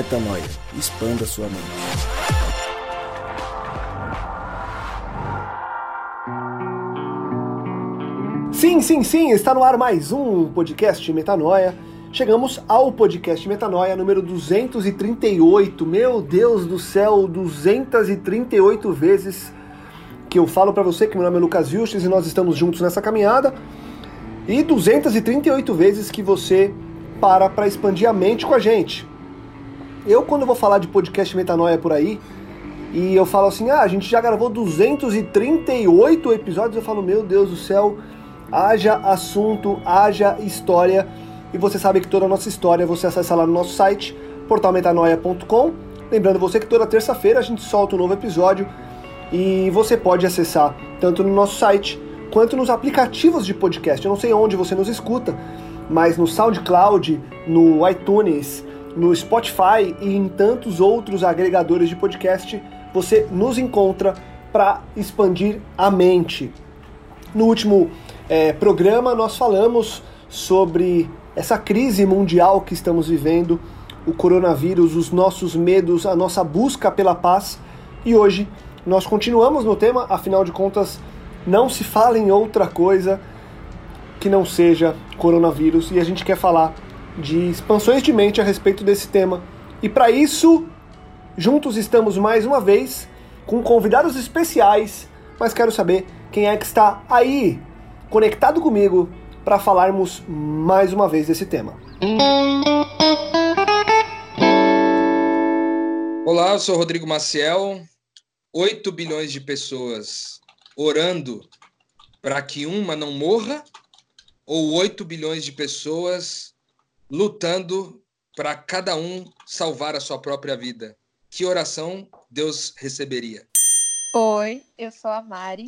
Metanoia. Expanda sua mente. Sim, sim, sim, está no ar mais um podcast Metanoia. Chegamos ao podcast Metanoia número 238. Meu Deus do céu, 238 vezes que eu falo para você que meu nome é Lucas Vilches e nós estamos juntos nessa caminhada. E 238 vezes que você para para expandir a mente com a gente. Eu, quando vou falar de podcast Metanoia por aí, e eu falo assim, ah, a gente já gravou 238 episódios, eu falo, meu Deus do céu, haja assunto, haja história, e você sabe que toda a nossa história você acessa lá no nosso site, portalmetanoia.com. Lembrando você que toda terça-feira a gente solta um novo episódio e você pode acessar tanto no nosso site quanto nos aplicativos de podcast. Eu não sei onde você nos escuta, mas no SoundCloud, no iTunes, no Spotify e em tantos outros agregadores de podcast, você nos encontra para expandir a mente. No último é, programa, nós falamos sobre essa crise mundial que estamos vivendo, o coronavírus, os nossos medos, a nossa busca pela paz. E hoje nós continuamos no tema, afinal de contas, não se fala em outra coisa que não seja coronavírus e a gente quer falar de expansões de mente a respeito desse tema. E para isso, juntos estamos mais uma vez com convidados especiais, mas quero saber quem é que está aí conectado comigo para falarmos mais uma vez desse tema. Olá, eu sou Rodrigo Maciel. 8 bilhões de pessoas orando para que uma não morra ou 8 bilhões de pessoas lutando para cada um salvar a sua própria vida? Que oração Deus receberia? Oi, eu sou a Mari.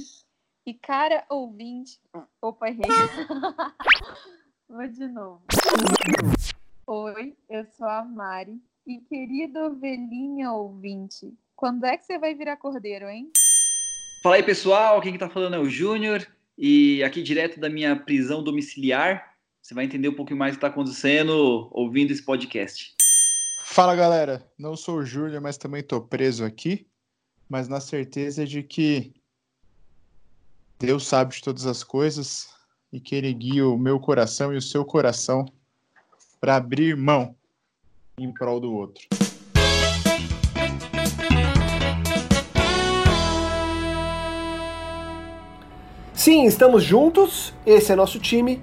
E cara ouvinte. Opa, errei. Vou de novo. Oi, eu sou a Mari. E querido ovelhinha ouvinte, quando é que você vai virar cordeiro, hein? Fala aí, pessoal. Quem tá falando é o Júnior. E aqui direto da minha prisão domiciliar, você vai entender um pouquinho mais o que está acontecendo ouvindo esse podcast. Fala galera, não sou o Júlio, mas também estou preso aqui, mas na certeza de que Deus sabe de todas as coisas e que Ele guia o meu coração e o seu coração para abrir mão em prol do outro. Sim, estamos juntos, esse é nosso time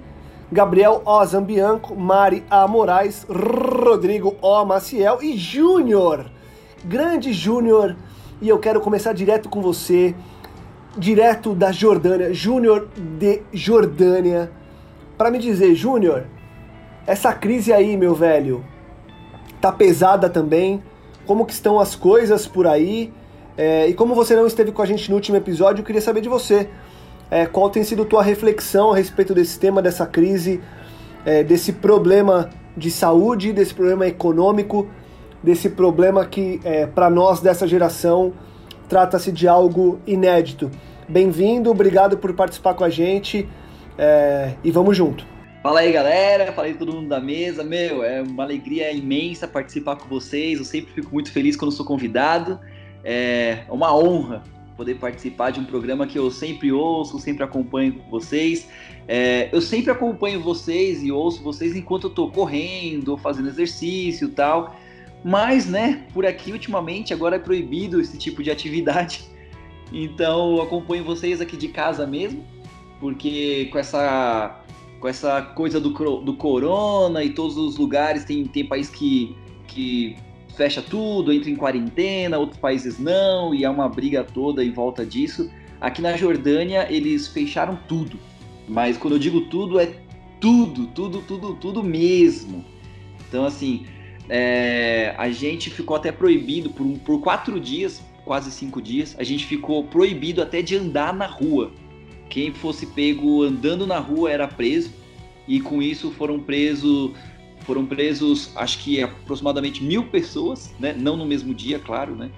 Gabriel O. Zambianco, Mari A. Moraes, Rodrigo O. Maciel e Júnior. Grande Júnior. E eu quero começar direto com você, direto da Jordânia, Júnior de Jordânia, para me dizer, Júnior, essa crise aí, meu velho, tá pesada também. Como que estão as coisas por aí? É, e como você não esteve com a gente no último episódio, eu queria saber de você. É, qual tem sido tua reflexão a respeito desse tema, dessa crise, é, desse problema de saúde, desse problema econômico, desse problema que, é, para nós dessa geração, trata-se de algo inédito. Bem-vindo, obrigado por participar com a gente é, e vamos junto. Fala aí, galera. Fala aí todo mundo da mesa. Meu, é uma alegria imensa participar com vocês. Eu sempre fico muito feliz quando sou convidado. É uma honra poder participar de um programa que eu sempre ouço, sempre acompanho com vocês. É, eu sempre acompanho vocês e ouço vocês enquanto eu tô correndo, fazendo exercício e tal. Mas, né, por aqui ultimamente agora é proibido esse tipo de atividade. Então eu acompanho vocês aqui de casa mesmo, porque com essa com essa coisa do, do corona e todos os lugares tem, tem país que, que fecha tudo, entra em quarentena, outros países não, e é uma briga toda em volta disso. Aqui na Jordânia eles fecharam tudo, mas quando eu digo tudo é tudo, tudo, tudo, tudo mesmo. Então assim, é, a gente ficou até proibido por, por quatro dias, quase cinco dias, a gente ficou proibido até de andar na rua. Quem fosse pego andando na rua era preso e com isso foram presos foram presos, acho que aproximadamente mil pessoas, né? Não no mesmo dia, claro, né?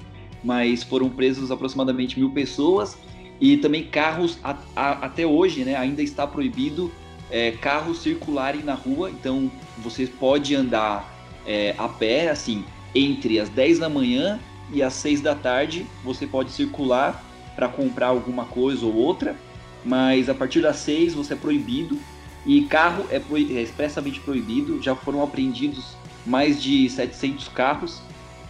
Mas foram presos aproximadamente mil pessoas e também carros a, a, até hoje, né? Ainda está proibido é, carros circularem na rua. Então você pode andar é, a pé, assim, entre as 10 da manhã e as 6 da tarde você pode circular para comprar alguma coisa ou outra, mas a partir das 6 você é proibido e carro é, é expressamente proibido. Já foram apreendidos mais de 700 carros.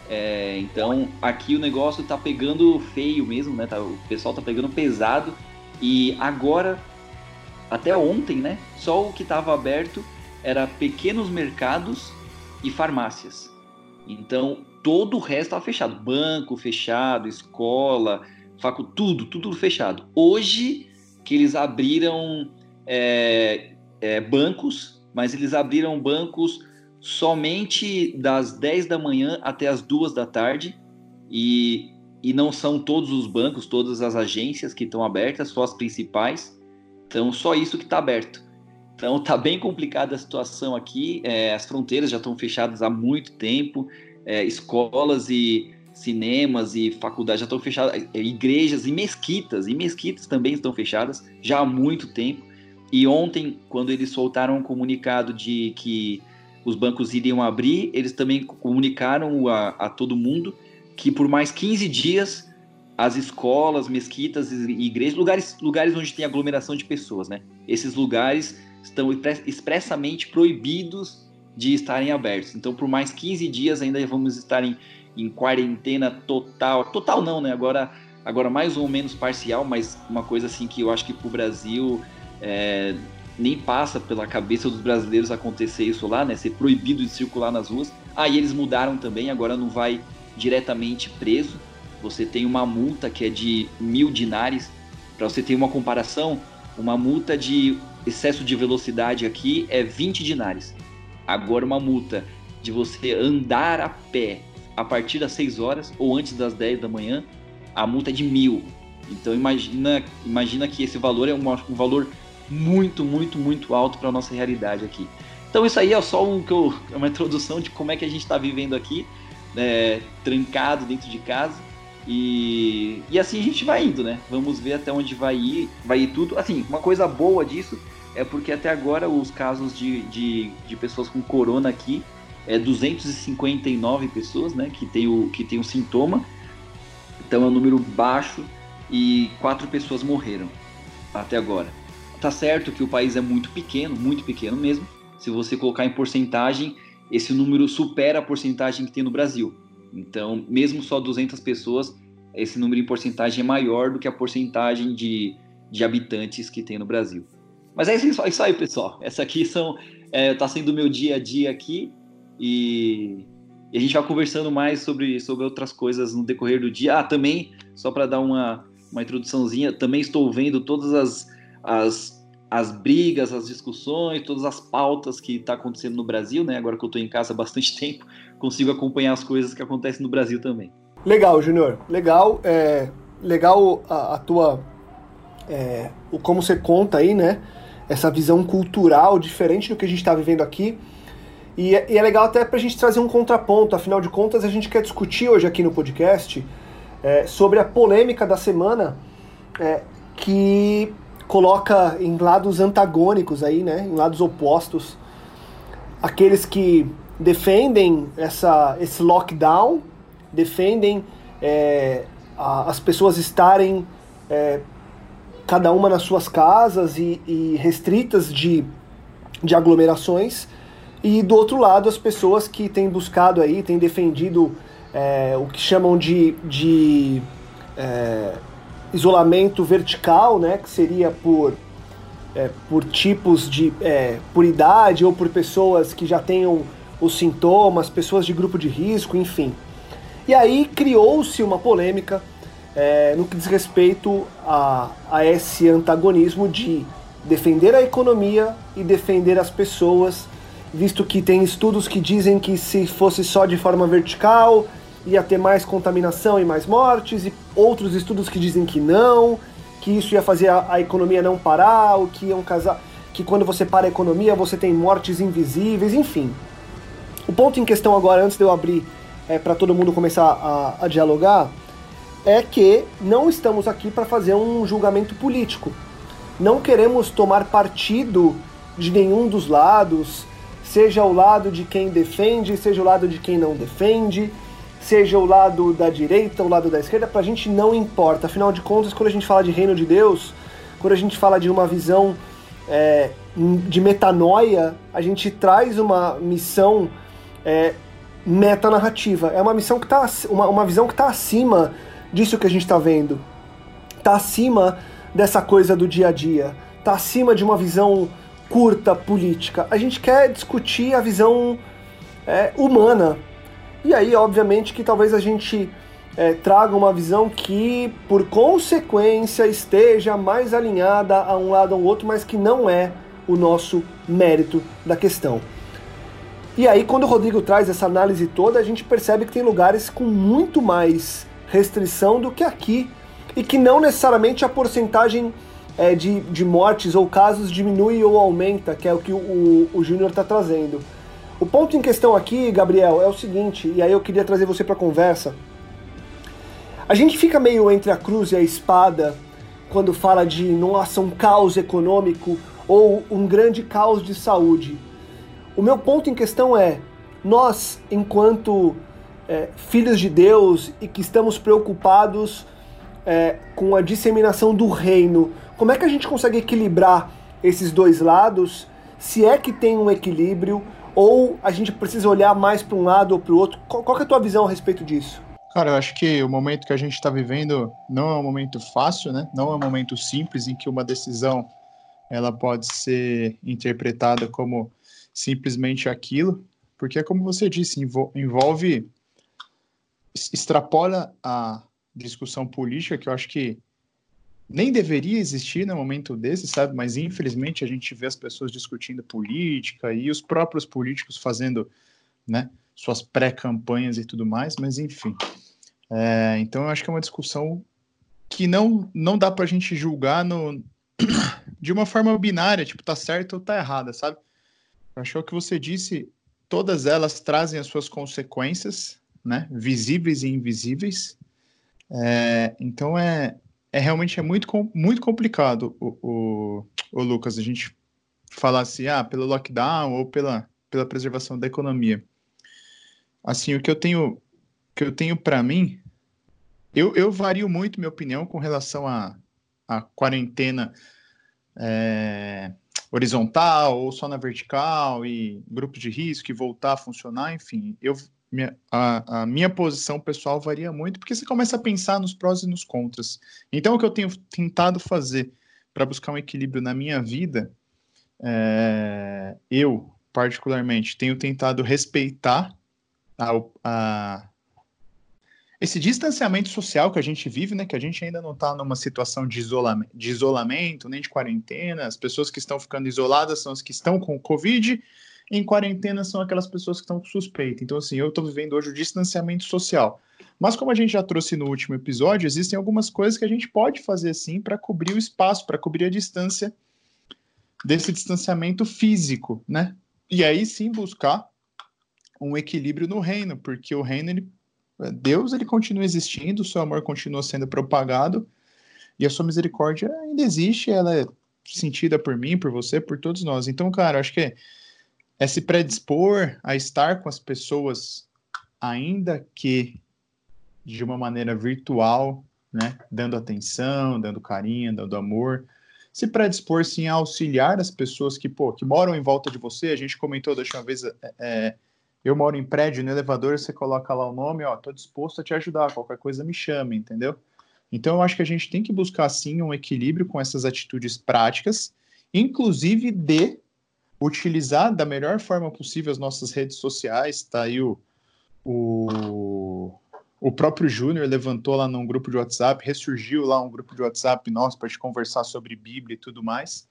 É, então aqui o negócio tá pegando feio mesmo, né? Tá, o pessoal tá pegando pesado. E agora, até ontem, né? Só o que estava aberto era pequenos mercados e farmácias. Então todo o resto estava fechado. Banco fechado, escola, facu, tudo, tudo fechado. Hoje que eles abriram é, é, bancos, mas eles abriram bancos somente das 10 da manhã até as 2 da tarde e, e não são todos os bancos, todas as agências que estão abertas, só as principais. Então, só isso que está aberto. Então, está bem complicada a situação aqui. É, as fronteiras já estão fechadas há muito tempo. É, escolas e cinemas e faculdades já estão fechadas. É, igrejas e mesquitas, e mesquitas também estão fechadas já há muito tempo. E ontem, quando eles soltaram um comunicado de que os bancos iriam abrir, eles também comunicaram a, a todo mundo que por mais 15 dias as escolas, mesquitas e igrejas, lugares, lugares onde tem aglomeração de pessoas, né? Esses lugares estão expressamente proibidos de estarem abertos. Então, por mais 15 dias ainda vamos estar em, em quarentena total. Total não, né? Agora, agora mais ou menos parcial, mas uma coisa assim que eu acho que para o Brasil é, nem passa pela cabeça dos brasileiros acontecer isso lá, né? Ser proibido de circular nas ruas. Aí ah, eles mudaram também, agora não vai diretamente preso. Você tem uma multa que é de mil dinares. Para você ter uma comparação, uma multa de excesso de velocidade aqui é 20 dinares. Agora uma multa de você andar a pé a partir das 6 horas ou antes das 10 da manhã, a multa é de mil. Então imagina, imagina que esse valor é um, um valor muito, muito, muito alto para nossa realidade aqui. Então isso aí é só um, uma introdução de como é que a gente está vivendo aqui, é, trancado dentro de casa. E, e assim a gente vai indo, né? Vamos ver até onde vai ir, vai ir tudo. Assim, uma coisa boa disso é porque até agora os casos de, de, de pessoas com corona aqui é 259 pessoas, né? Que tem o, que tem o sintoma. Então é um número baixo e quatro pessoas morreram até agora. Tá certo que o país é muito pequeno, muito pequeno mesmo. Se você colocar em porcentagem, esse número supera a porcentagem que tem no Brasil. Então, mesmo só 200 pessoas, esse número em porcentagem é maior do que a porcentagem de, de habitantes que tem no Brasil. Mas é isso, é isso aí, pessoal. Essa aqui são é, tá sendo o meu dia a dia aqui e, e, a gente vai conversando mais sobre, sobre outras coisas no decorrer do dia. Ah, também, só para dar uma, uma introduçãozinha, também estou vendo todas as as, as brigas, as discussões, todas as pautas que está acontecendo no Brasil, né? Agora que eu estou em casa há bastante tempo, consigo acompanhar as coisas que acontecem no Brasil também. Legal, Júnior. Legal, é, legal a, a tua, é, o como você conta aí, né? Essa visão cultural diferente do que a gente está vivendo aqui. E é, e é, legal até para a gente trazer um contraponto. Afinal de contas, a gente quer discutir hoje aqui no podcast é, sobre a polêmica da semana é, que coloca em lados antagônicos aí, né, em lados opostos, aqueles que defendem essa, esse lockdown, defendem é, a, as pessoas estarem é, cada uma nas suas casas e, e, restritas de, de aglomerações, e do outro lado as pessoas que têm buscado aí, têm defendido é, o que chamam de, de é, isolamento vertical, né, que seria por, é, por tipos de. É, por idade ou por pessoas que já tenham os sintomas, pessoas de grupo de risco, enfim. E aí criou-se uma polêmica é, no que diz respeito a, a esse antagonismo de defender a economia e defender as pessoas, visto que tem estudos que dizem que se fosse só de forma vertical, ia ter mais contaminação e mais mortes, e outros estudos que dizem que não, que isso ia fazer a, a economia não parar, ou que iam casar, que quando você para a economia você tem mortes invisíveis, enfim. O ponto em questão agora, antes de eu abrir é, para todo mundo começar a, a dialogar, é que não estamos aqui para fazer um julgamento político. Não queremos tomar partido de nenhum dos lados, seja o lado de quem defende, seja o lado de quem não defende, seja o lado da direita, o lado da esquerda, para a gente não importa. Afinal de contas, quando a gente fala de reino de Deus, quando a gente fala de uma visão é, de metanoia, a gente traz uma missão é, metanarrativa. É uma missão que tá uma, uma visão que está acima disso que a gente está vendo. Está acima dessa coisa do dia a dia. Está acima de uma visão curta política. A gente quer discutir a visão é, humana. E aí, obviamente, que talvez a gente é, traga uma visão que, por consequência, esteja mais alinhada a um lado ou outro, mas que não é o nosso mérito da questão. E aí, quando o Rodrigo traz essa análise toda, a gente percebe que tem lugares com muito mais restrição do que aqui, e que não necessariamente a porcentagem é, de, de mortes ou casos diminui ou aumenta, que é o que o, o, o Júnior está trazendo. O ponto em questão aqui, Gabriel, é o seguinte, e aí eu queria trazer você para a conversa. A gente fica meio entre a cruz e a espada quando fala de, nossa, um caos econômico ou um grande caos de saúde. O meu ponto em questão é: nós, enquanto é, filhos de Deus e que estamos preocupados é, com a disseminação do reino, como é que a gente consegue equilibrar esses dois lados? Se é que tem um equilíbrio, ou a gente precisa olhar mais para um lado ou para o outro? Qual, qual é a tua visão a respeito disso? Cara, eu acho que o momento que a gente está vivendo não é um momento fácil, né? Não é um momento simples em que uma decisão ela pode ser interpretada como simplesmente aquilo, porque como você disse, envolve extrapola a discussão política que eu acho que nem deveria existir no momento desse, sabe? Mas infelizmente a gente vê as pessoas discutindo política e os próprios políticos fazendo, né, suas pré-campanhas e tudo mais, mas enfim. É, então eu acho que é uma discussão que não não dá para a gente julgar no, de uma forma binária, tipo, tá certo ou tá errada, sabe? Eu acho que é o que você disse, todas elas trazem as suas consequências, né? Visíveis e invisíveis. É, então é, é realmente é muito, muito complicado o, o, o, Lucas, a gente falar assim, ah, pelo lockdown ou pela, pela preservação da economia. Assim, o que eu tenho que eu tenho para mim, eu, eu vario muito minha opinião com relação à a, a, quarentena é, horizontal ou só na vertical e grupos de risco e voltar a funcionar, enfim, eu minha, a, a, minha posição pessoal varia muito, porque você começa a pensar nos prós e nos contras. Então, o que eu tenho tentado fazer para buscar um equilíbrio na minha vida, é, eu, particularmente, tenho tentado respeitar a, a, esse distanciamento social que a gente vive, né, que a gente ainda não está numa situação de isolamento, de isolamento, nem de quarentena, as pessoas que estão ficando isoladas são as que estão com Covid, em quarentena são aquelas pessoas que estão com suspeita. Então, assim, eu estou vivendo hoje o distanciamento social. Mas, como a gente já trouxe no último episódio, existem algumas coisas que a gente pode fazer sim para cobrir o espaço, para cobrir a distância desse distanciamento físico, né? E aí sim buscar um equilíbrio no reino, porque o reino, ele, Deus, ele continua existindo, o seu amor continua sendo propagado e a sua misericórdia ainda existe, ela é sentida por mim, por você, por todos nós. Então, cara, acho que é se predispor a estar com as pessoas, ainda que de uma maneira virtual, né, dando atenção, dando carinho, dando amor, se predispor sim a auxiliar as pessoas que, pô, que moram em volta de você. A gente comentou da última vez, é, é, eu moro em prédio, no elevador, você coloca lá o nome, ó, tô disposto a te ajudar, qualquer coisa me chame, entendeu? Então eu acho que a gente tem que buscar sim um equilíbrio com essas atitudes práticas, inclusive de utilizar da melhor forma possível as nossas redes sociais. Tá aí o, o, o próprio Júnior levantou lá num grupo de WhatsApp, ressurgiu lá um grupo de WhatsApp nosso para te conversar sobre Bíblia e tudo mais.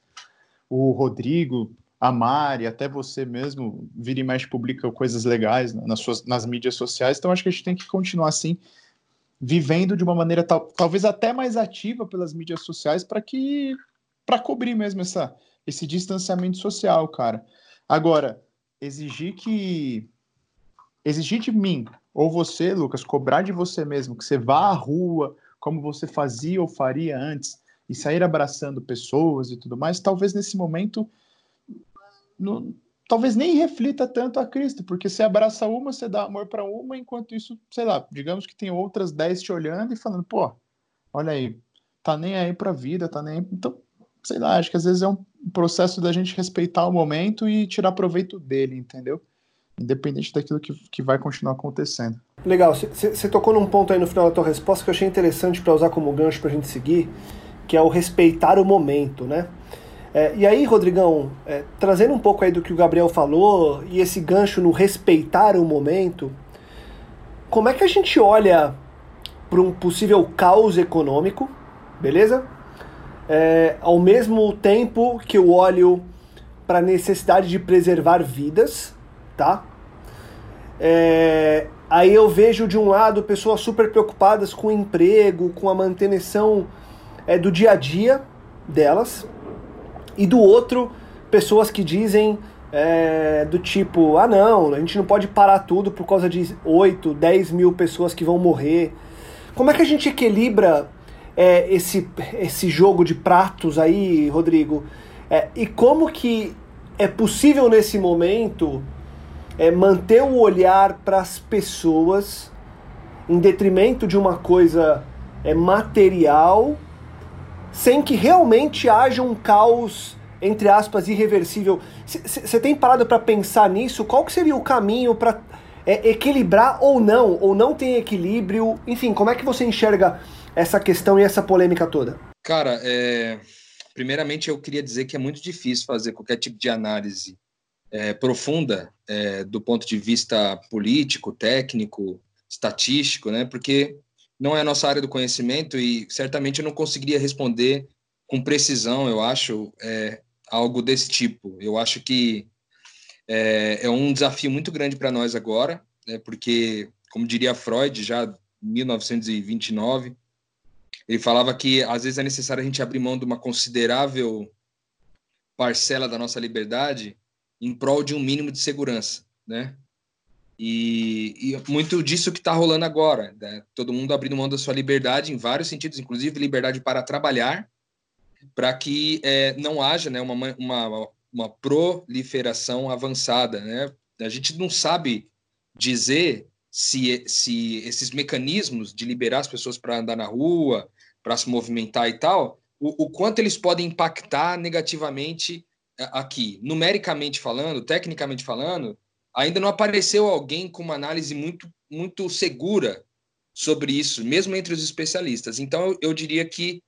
O Rodrigo, a Mari, até você mesmo, vira e mexe, publica coisas legais nas, suas, nas mídias sociais. Então, acho que a gente tem que continuar assim, vivendo de uma maneira tal, talvez até mais ativa pelas mídias sociais para que para cobrir mesmo essa esse distanciamento social, cara. Agora, exigir que. Exigir de mim, ou você, Lucas, cobrar de você mesmo que você vá à rua como você fazia ou faria antes e sair abraçando pessoas e tudo mais, talvez nesse momento não, talvez nem reflita tanto a Cristo, porque você abraça uma, você dá amor para uma, enquanto isso, sei lá, digamos que tem outras dez te olhando e falando, pô, olha aí, tá nem aí pra vida, tá nem aí. Então, sei lá, acho que às vezes é um processo da gente respeitar o momento e tirar proveito dele, entendeu? Independente daquilo que, que vai continuar acontecendo. Legal, você tocou num ponto aí no final da tua resposta que eu achei interessante para usar como gancho pra gente seguir, que é o respeitar o momento, né? É, e aí, Rodrigão, é, trazendo um pouco aí do que o Gabriel falou e esse gancho no respeitar o momento, como é que a gente olha para um possível caos econômico, beleza? É, ao mesmo tempo que eu olho para a necessidade de preservar vidas, tá? É, aí eu vejo de um lado pessoas super preocupadas com o emprego, com a manutenção é, do dia a dia delas, e do outro, pessoas que dizem é, do tipo, ah não, a gente não pode parar tudo por causa de 8, 10 mil pessoas que vão morrer. Como é que a gente equilibra é, esse, esse jogo de pratos aí, Rodrigo? É, e como que é possível nesse momento é, manter o olhar para as pessoas em detrimento de uma coisa é, material sem que realmente haja um caos, entre aspas, irreversível. Você tem parado para pensar nisso? Qual que seria o caminho para é, equilibrar ou não? Ou não tem equilíbrio? Enfim, como é que você enxerga essa questão e essa polêmica toda? Cara, é... primeiramente eu queria dizer que é muito difícil fazer qualquer tipo de análise é, profunda é, do ponto de vista político, técnico, estatístico, né? Porque não é a nossa área do conhecimento e certamente eu não conseguiria responder com precisão, eu acho, é, algo desse tipo. Eu acho que é, é um desafio muito grande para nós agora, né, porque, como diria Freud, já em 1929, ele falava que às vezes é necessário a gente abrir mão de uma considerável parcela da nossa liberdade em prol de um mínimo de segurança, né? E, e, muito disso que está rolando agora, né? todo mundo abrindo mão da sua liberdade em vários sentidos, inclusive liberdade para trabalhar, para que é, não haja né, uma, uma, uma proliferação avançada. Né? A gente não sabe dizer se, se esses mecanismos de liberar as pessoas para andar na rua, para se movimentar e tal, o, o quanto eles podem impactar negativamente é, aqui. Numericamente falando, tecnicamente falando, ainda não apareceu alguém com uma análise muito, muito segura sobre isso, mesmo entre os especialistas. Então, eu, eu diria que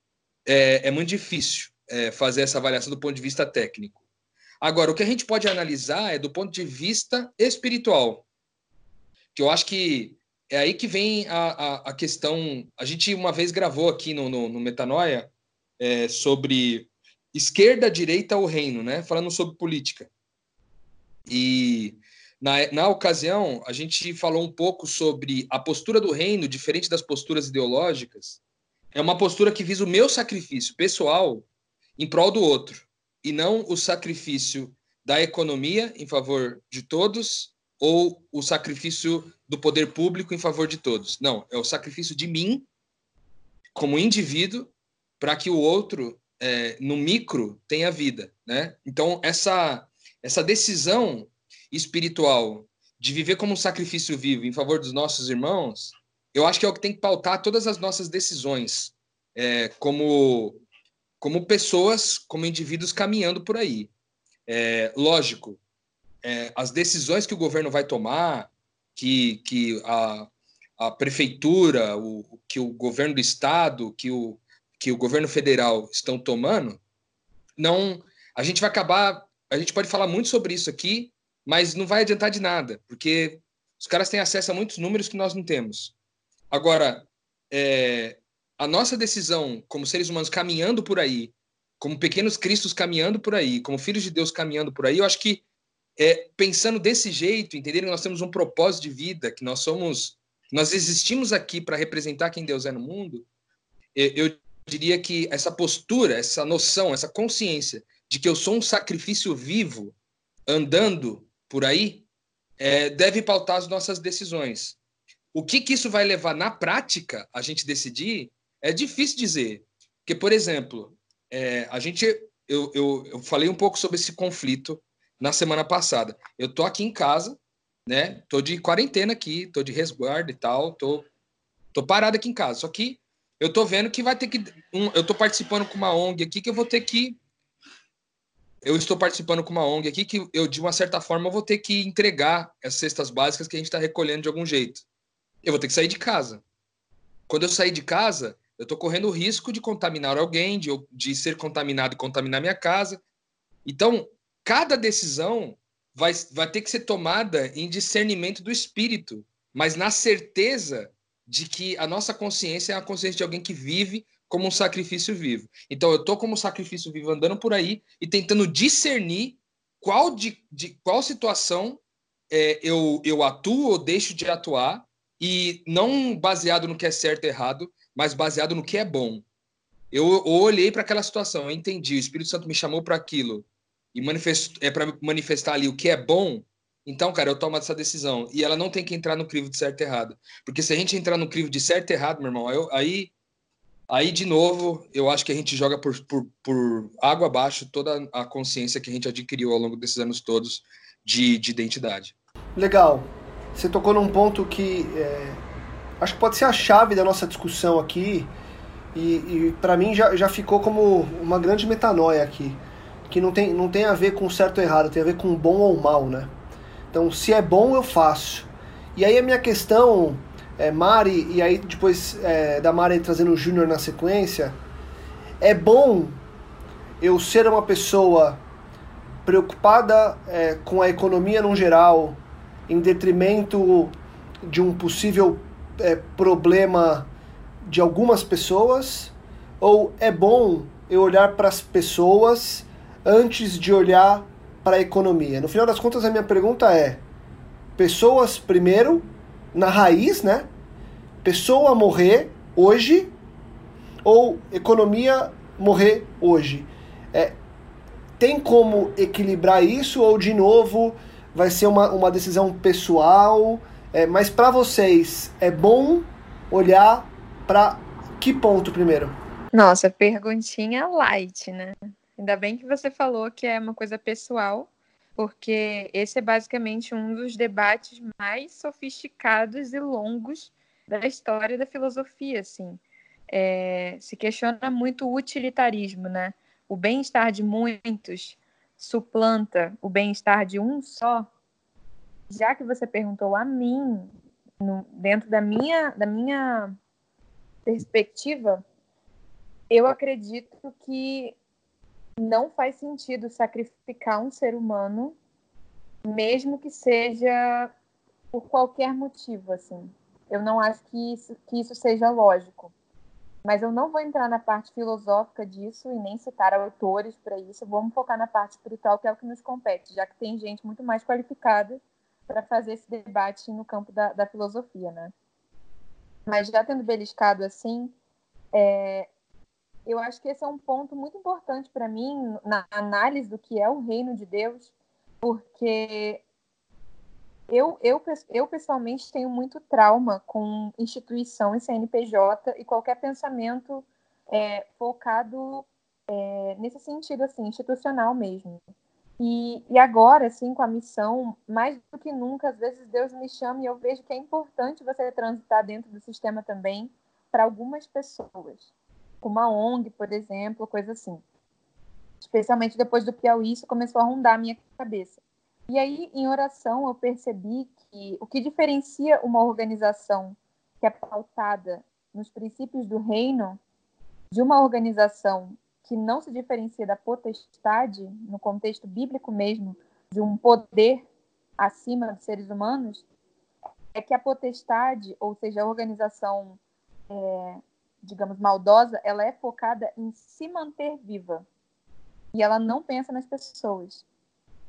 é, é muito difícil é, fazer essa avaliação do ponto de vista técnico. Agora, o que a gente pode analisar é do ponto de vista espiritual, que eu acho que é aí que vem a, a, a questão. A gente uma vez gravou aqui no, no, no Metanoia é, sobre esquerda, direita ou reino, né? Falando sobre política. E na, na ocasião, a gente falou um pouco sobre a postura do reino, diferente das posturas ideológicas. É uma postura que visa o meu sacrifício pessoal em prol do outro, e não o sacrifício da economia em favor de todos ou o sacrifício do poder público em favor de todos. Não, é o sacrifício de mim, como indivíduo, para que o outro, é, no micro, tenha vida. Né? Então, essa, essa decisão espiritual de viver como um sacrifício vivo em favor dos nossos irmãos, eu acho que é o que tem que pautar todas as nossas decisões, é, como, como pessoas, como indivíduos caminhando por aí. É, lógico, é, as decisões que o governo vai tomar, que, que a, a prefeitura, o, que o governo do estado, que o, que o governo federal estão tomando, não, a gente vai acabar, a gente pode falar muito sobre isso aqui, mas não vai adiantar de nada, porque os caras têm acesso a muitos números que nós não temos. Agora, é, a nossa decisão como seres humanos caminhando por aí, como pequenos cristos caminhando por aí, como filhos de Deus caminhando por aí, eu acho que é, pensando desse jeito, entendendo que nós temos um propósito de vida, que nós somos, nós existimos aqui para representar quem Deus é no mundo, eu diria que essa postura, essa noção, essa consciência de que eu sou um sacrifício vivo andando por aí, é, deve pautar as nossas decisões. O que, que isso vai levar na prática a gente decidir é difícil dizer. Porque, por exemplo, é, a gente, eu, eu, eu falei um pouco sobre esse conflito na semana passada. Eu tô aqui em casa, né? Tô de quarentena aqui, tô de resguardo e tal, tô, tô parado aqui em casa. Só que eu tô vendo que vai ter que. Um, eu tô participando com uma ONG aqui que eu vou ter que. Eu estou participando com uma ONG aqui que eu, de uma certa forma, vou ter que entregar as cestas básicas que a gente está recolhendo de algum jeito. Eu vou ter que sair de casa. Quando eu sair de casa, eu estou correndo o risco de contaminar alguém, de, de ser contaminado e contaminar minha casa. Então, cada decisão vai, vai ter que ser tomada em discernimento do espírito, mas na certeza de que a nossa consciência é a consciência de alguém que vive como um sacrifício vivo. Então eu tô como sacrifício vivo andando por aí e tentando discernir qual de, de qual situação é, eu, eu atuo ou deixo de atuar e não baseado no que é certo e errado, mas baseado no que é bom. Eu, eu olhei para aquela situação, eu entendi, o Espírito Santo me chamou para aquilo e é para manifestar ali o que é bom, então, cara, eu tomo essa decisão. E ela não tem que entrar no crivo de certo e errado. Porque se a gente entrar no crivo de certo e errado, meu irmão, eu, aí, aí, de novo, eu acho que a gente joga por, por, por água abaixo toda a consciência que a gente adquiriu ao longo desses anos todos de, de identidade. Legal. Você tocou num ponto que é, acho que pode ser a chave da nossa discussão aqui. E, e para mim já, já ficou como uma grande metanoia aqui. Que não tem, não tem a ver com certo ou errado, tem a ver com bom ou mal, né? Então, se é bom, eu faço. E aí a minha questão, é, Mari, e aí depois é, da Mari trazendo o Júnior na sequência, é bom eu ser uma pessoa preocupada é, com a economia no geral, em detrimento de um possível é, problema de algumas pessoas? Ou é bom eu olhar para as pessoas antes de olhar para a economia? No final das contas, a minha pergunta é: pessoas primeiro, na raiz, né? Pessoa morrer hoje ou economia morrer hoje? É, tem como equilibrar isso ou, de novo, vai ser uma, uma decisão pessoal? É, mas para vocês, é bom olhar para que ponto primeiro? Nossa, perguntinha light, né? Ainda bem que você falou que é uma coisa pessoal, porque esse é basicamente um dos debates mais sofisticados e longos da história da filosofia, assim. É, se questiona muito o utilitarismo, né? O bem-estar de muitos suplanta o bem-estar de um só. Já que você perguntou a mim, no, dentro da minha, da minha perspectiva, eu acredito que não faz sentido sacrificar um ser humano, mesmo que seja por qualquer motivo, assim. Eu não acho que isso, que isso seja lógico. Mas eu não vou entrar na parte filosófica disso e nem citar autores para isso. Vamos focar na parte espiritual, que é o que nos compete, já que tem gente muito mais qualificada para fazer esse debate no campo da, da, filosofia, né? Mas já tendo beliscado assim, é, eu acho que esse é um ponto muito importante para mim na análise do que é o reino de Deus, porque eu, eu, eu pessoalmente tenho muito trauma com instituição e CNPJ e qualquer pensamento é, focado é, nesse sentido assim institucional mesmo. E, e agora, assim, com a missão, mais do que nunca, às vezes Deus me chama e eu vejo que é importante você transitar dentro do sistema também para algumas pessoas uma ONG, por exemplo, coisa assim. Especialmente depois do Piauí, isso começou a rondar a minha cabeça. E aí, em oração, eu percebi que o que diferencia uma organização que é pautada nos princípios do reino de uma organização que não se diferencia da potestade, no contexto bíblico mesmo, de um poder acima dos seres humanos, é que a potestade, ou seja, a organização é, digamos, maldosa, ela é focada em se manter viva. E ela não pensa nas pessoas.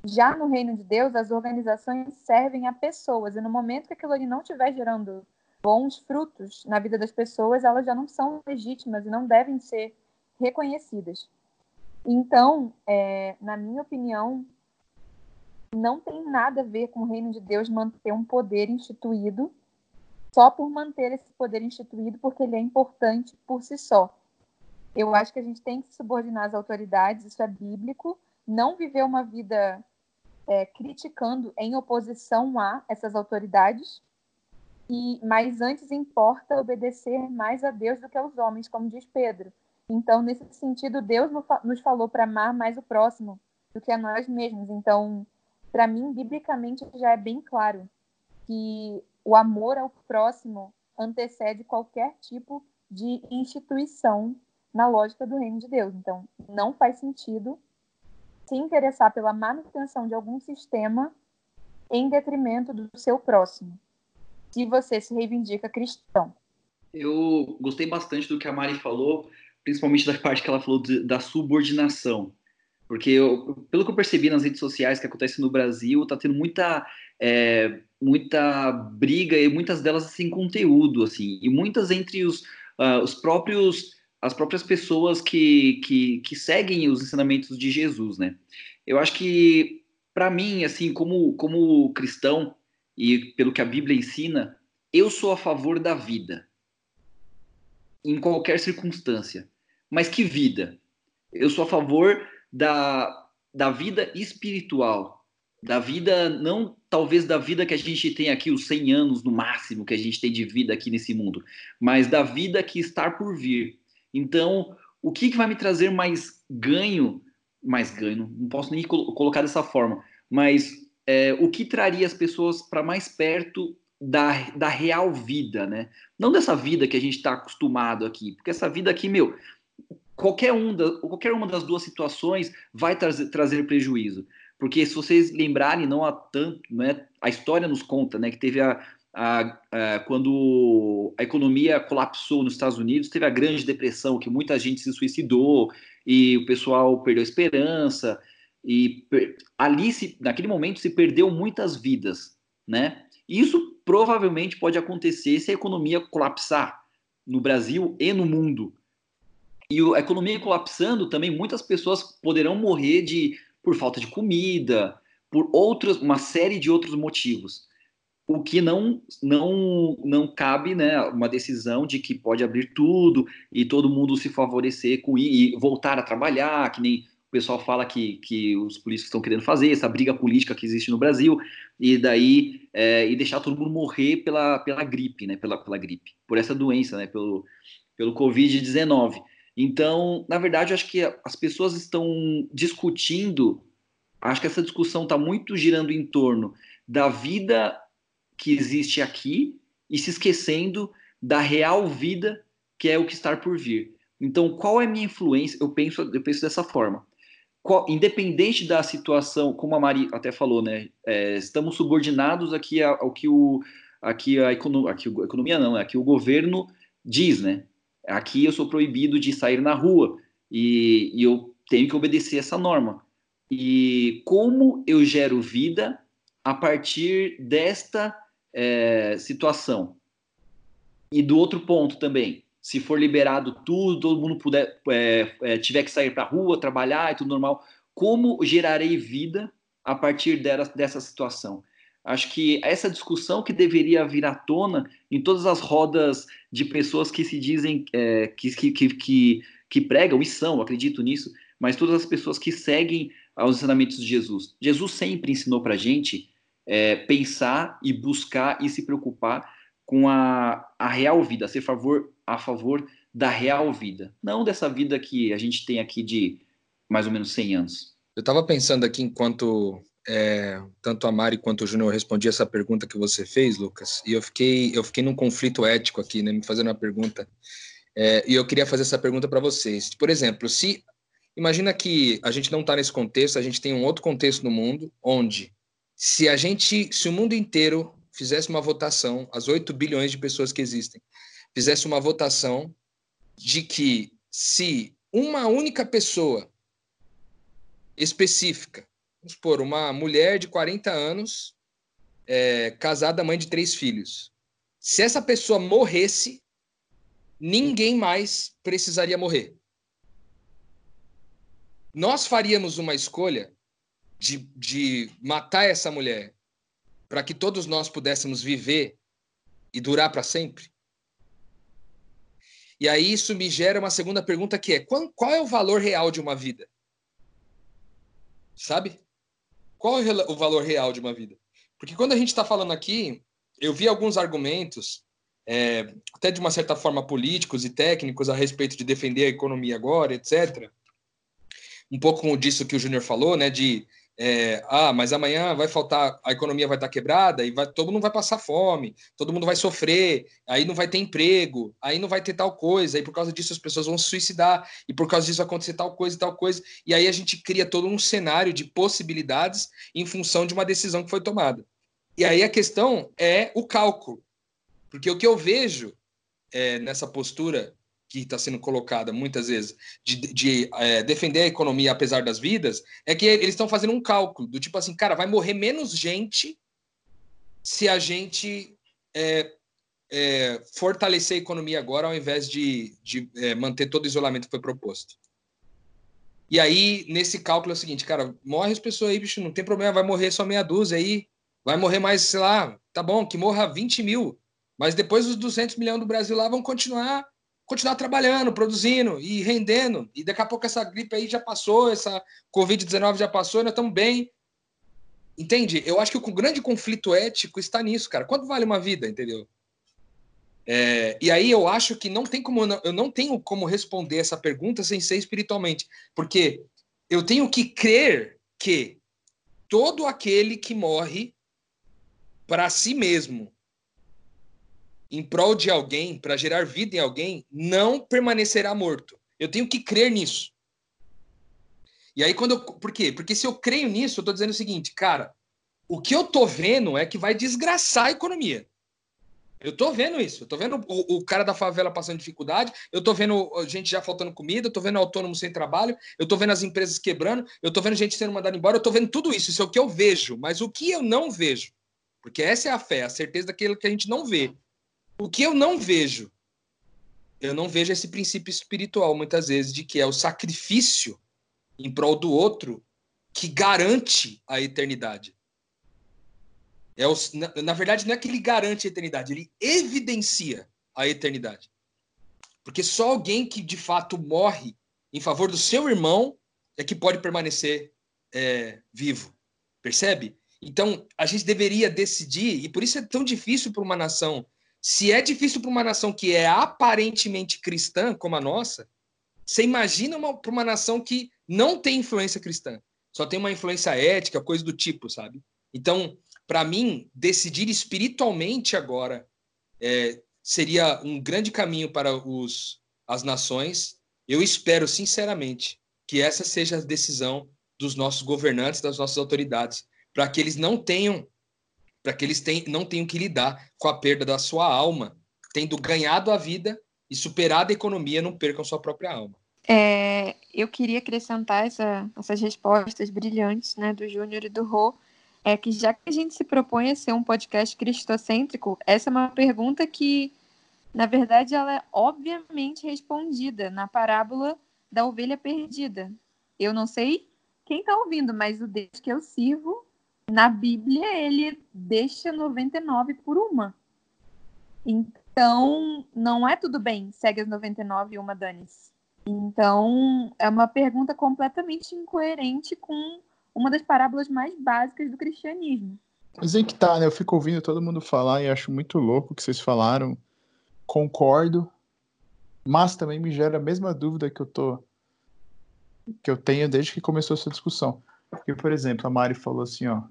Já no reino de Deus, as organizações servem a pessoas. E no momento que aquilo ali não estiver gerando bons frutos na vida das pessoas, elas já não são legítimas e não devem ser reconhecidas. Então, é, na minha opinião, não tem nada a ver com o reino de Deus manter um poder instituído só por manter esse poder instituído, porque ele é importante por si só. Eu acho que a gente tem que subordinar às autoridades, isso é bíblico, não viver uma vida é, criticando em oposição a essas autoridades, e mas antes importa obedecer mais a Deus do que aos homens, como diz Pedro. Então, nesse sentido, Deus nos falou para amar mais o próximo do que a nós mesmos. Então, para mim, biblicamente já é bem claro que o amor ao próximo antecede qualquer tipo de instituição na lógica do reino de Deus. Então, não faz sentido se interessar pela manutenção de algum sistema em detrimento do seu próximo, se você se reivindica cristão. Eu gostei bastante do que a Mari falou, principalmente da parte que ela falou de, da subordinação. Porque, eu, pelo que eu percebi nas redes sociais que acontece no Brasil, tá tendo muita, é, muita briga e muitas delas sem conteúdo, assim, e muitas entre os, uh, os próprios as próprias pessoas que, que, que seguem os ensinamentos de Jesus, né? Eu acho que, para mim, assim, como, como cristão, e pelo que a Bíblia ensina, eu sou a favor da vida, em qualquer circunstância. Mas que vida? Eu sou a favor da, da vida espiritual, da vida, não talvez da vida que a gente tem aqui, os 100 anos no máximo que a gente tem de vida aqui nesse mundo, mas da vida que está por vir. Então, o que, que vai me trazer mais ganho? Mais ganho, não posso nem colocar dessa forma, mas é, o que traria as pessoas para mais perto da, da real vida, né? Não dessa vida que a gente está acostumado aqui, porque essa vida aqui, meu, qualquer, um da, qualquer uma das duas situações vai trazer, prejuízo. Porque se vocês lembrarem, não há tanto, né, a história nos conta, né, que teve a, a, a, quando a economia colapsou nos Estados Unidos, teve a Grande Depressão, que muita gente se suicidou e o pessoal perdeu esperança. E ali, se, naquele momento, se perdeu muitas vidas, né? Isso provavelmente pode acontecer se a economia colapsar no Brasil e no mundo. E a economia colapsando também, muitas pessoas poderão morrer de por falta de comida, por outros, uma série de outros motivos o que não não não cabe, né, uma decisão de que pode abrir tudo e todo mundo se favorecer com e voltar a trabalhar, que nem o pessoal fala que, que os políticos estão querendo fazer, essa briga política que existe no Brasil, e daí é, e deixar todo mundo morrer pela, pela gripe, né, pela, pela gripe, por essa doença, né, pelo, pelo Covid-19. Então, na verdade, eu acho que as pessoas estão discutindo, acho que essa discussão está muito girando em torno da vida que existe aqui e se esquecendo da real vida que é o que está por vir. Então, qual é a minha influência? Eu penso, eu penso dessa forma. Qual, independente da situação, como a Mari até falou, né? É, estamos subordinados aqui ao que o aqui a, econo, aqui a economia não, aqui o governo diz, né? Aqui eu sou proibido de sair na rua e, e eu tenho que obedecer essa norma. E como eu gero vida a partir desta é, situação. E do outro ponto também, se for liberado tudo, todo mundo puder, é, é, tiver que sair para a rua, trabalhar e tudo normal, como gerarei vida a partir dela, dessa situação? Acho que essa discussão que deveria vir à tona em todas as rodas de pessoas que se dizem é, que, que, que, que, pregam e são, acredito nisso, mas todas as pessoas que seguem aos ensinamentos de Jesus. Jesus sempre ensinou para a gente é, pensar e buscar e se preocupar com a, a real vida, ser favor, a favor da real vida, não dessa vida que a gente tem aqui de mais ou menos 100 anos. Eu estava pensando aqui enquanto é, tanto a Mari quanto o Júnior respondiam essa pergunta que você fez, Lucas, e eu fiquei, eu fiquei num conflito ético aqui, né, me fazendo uma pergunta, é, e eu queria fazer essa pergunta para vocês. Por exemplo, se imagina que a gente não está nesse contexto, a gente tem um outro contexto no mundo onde se a gente, se o mundo inteiro fizesse uma votação, as 8 bilhões de pessoas que existem, fizesse uma votação de que se uma única pessoa específica, vamos supor, uma mulher de 40 anos, é, casada, mãe de três filhos, se essa pessoa morresse, ninguém mais precisaria morrer. Nós faríamos uma escolha de, de matar essa mulher para que todos nós pudéssemos viver e durar para sempre? E aí isso me gera uma segunda pergunta que é: qual, qual é o valor real de uma vida? Sabe? Qual é o valor real de uma vida? Porque quando a gente está falando aqui, eu vi alguns argumentos, é, até de uma certa forma políticos e técnicos, a respeito de defender a economia agora, etc. Um pouco disso que o Júnior falou, né? De é, ah, mas amanhã vai faltar, a economia vai estar quebrada e vai, todo mundo vai passar fome, todo mundo vai sofrer, aí não vai ter emprego, aí não vai ter tal coisa, e por causa disso as pessoas vão se suicidar, e por causa disso vai acontecer tal coisa e tal coisa, e aí a gente cria todo um cenário de possibilidades em função de uma decisão que foi tomada. E aí a questão é o cálculo, porque o que eu vejo é, nessa postura que está sendo colocada muitas vezes de, de é, defender a economia apesar das vidas, é que eles estão fazendo um cálculo do tipo assim, cara, vai morrer menos gente se a gente é, é, fortalecer a economia agora ao invés de, de é, manter todo o isolamento que foi proposto. E aí, nesse cálculo é o seguinte, cara, morre as pessoas aí, bicho, não tem problema, vai morrer só meia dúzia aí, vai morrer mais, sei lá, tá bom, que morra 20 mil, mas depois os 200 milhões do Brasil lá vão continuar continuar trabalhando, produzindo e rendendo. E daqui a pouco essa gripe aí já passou, essa Covid-19 já passou, nós estamos bem. Entende? Eu acho que o grande conflito ético está nisso, cara. Quanto vale uma vida, entendeu? É, e aí eu acho que não tem como eu não tenho como responder essa pergunta sem ser espiritualmente, porque eu tenho que crer que todo aquele que morre para si mesmo em prol de alguém, para gerar vida em alguém, não permanecerá morto. Eu tenho que crer nisso. E aí, quando eu. Por quê? Porque se eu creio nisso, eu estou dizendo o seguinte, cara, o que eu estou vendo é que vai desgraçar a economia. Eu estou vendo isso. Eu estou vendo o, o, cara da favela passando dificuldade, eu estou vendo gente já faltando comida, eu estou vendo autônomo sem trabalho, eu estou vendo as empresas quebrando, eu estou vendo gente sendo mandada embora, eu estou vendo tudo isso. Isso é o que eu vejo. Mas o que eu não vejo? Porque essa é a fé, a certeza daquilo que a gente não vê. O que eu não vejo, eu não vejo esse princípio espiritual muitas vezes de que é o sacrifício em prol do outro que garante a eternidade. É o, na, na verdade, não é que ele garante a eternidade, ele evidencia a eternidade. Porque só alguém que de fato morre em favor do seu irmão é que pode permanecer é, vivo. Percebe? Então, a gente deveria decidir, e por isso é tão difícil para uma nação se é difícil para uma nação que é aparentemente cristã, como a nossa, você imagina para uma nação que não tem influência cristã, só tem uma influência ética, coisa do tipo, sabe? Então, para mim, decidir espiritualmente agora é, seria um grande caminho para os, as nações. Eu espero, sinceramente, que essa seja a decisão dos nossos governantes, das nossas autoridades, para que eles não tenham para que eles não tenham que lidar com a perda da sua alma, tendo ganhado a vida e superado a economia, não percam sua própria alma. É, eu queria acrescentar essa, essas respostas brilhantes né, do Júnior e do Rô, é que já que a gente se propõe a ser um podcast cristocêntrico, essa é uma pergunta que, na verdade, ela é obviamente respondida na parábola da ovelha perdida. Eu não sei quem está ouvindo, mas o Deus que eu sirvo na Bíblia ele deixa 99 por uma. Então, não é tudo bem, segue as 99 e uma dane-se. Então, é uma pergunta completamente incoerente com uma das parábolas mais básicas do cristianismo. Mas aí que tá, né? Eu fico ouvindo todo mundo falar e acho muito louco o que vocês falaram. Concordo, mas também me gera a mesma dúvida que eu tô que eu tenho desde que começou essa discussão. Porque, por exemplo, a Mari falou assim, ó,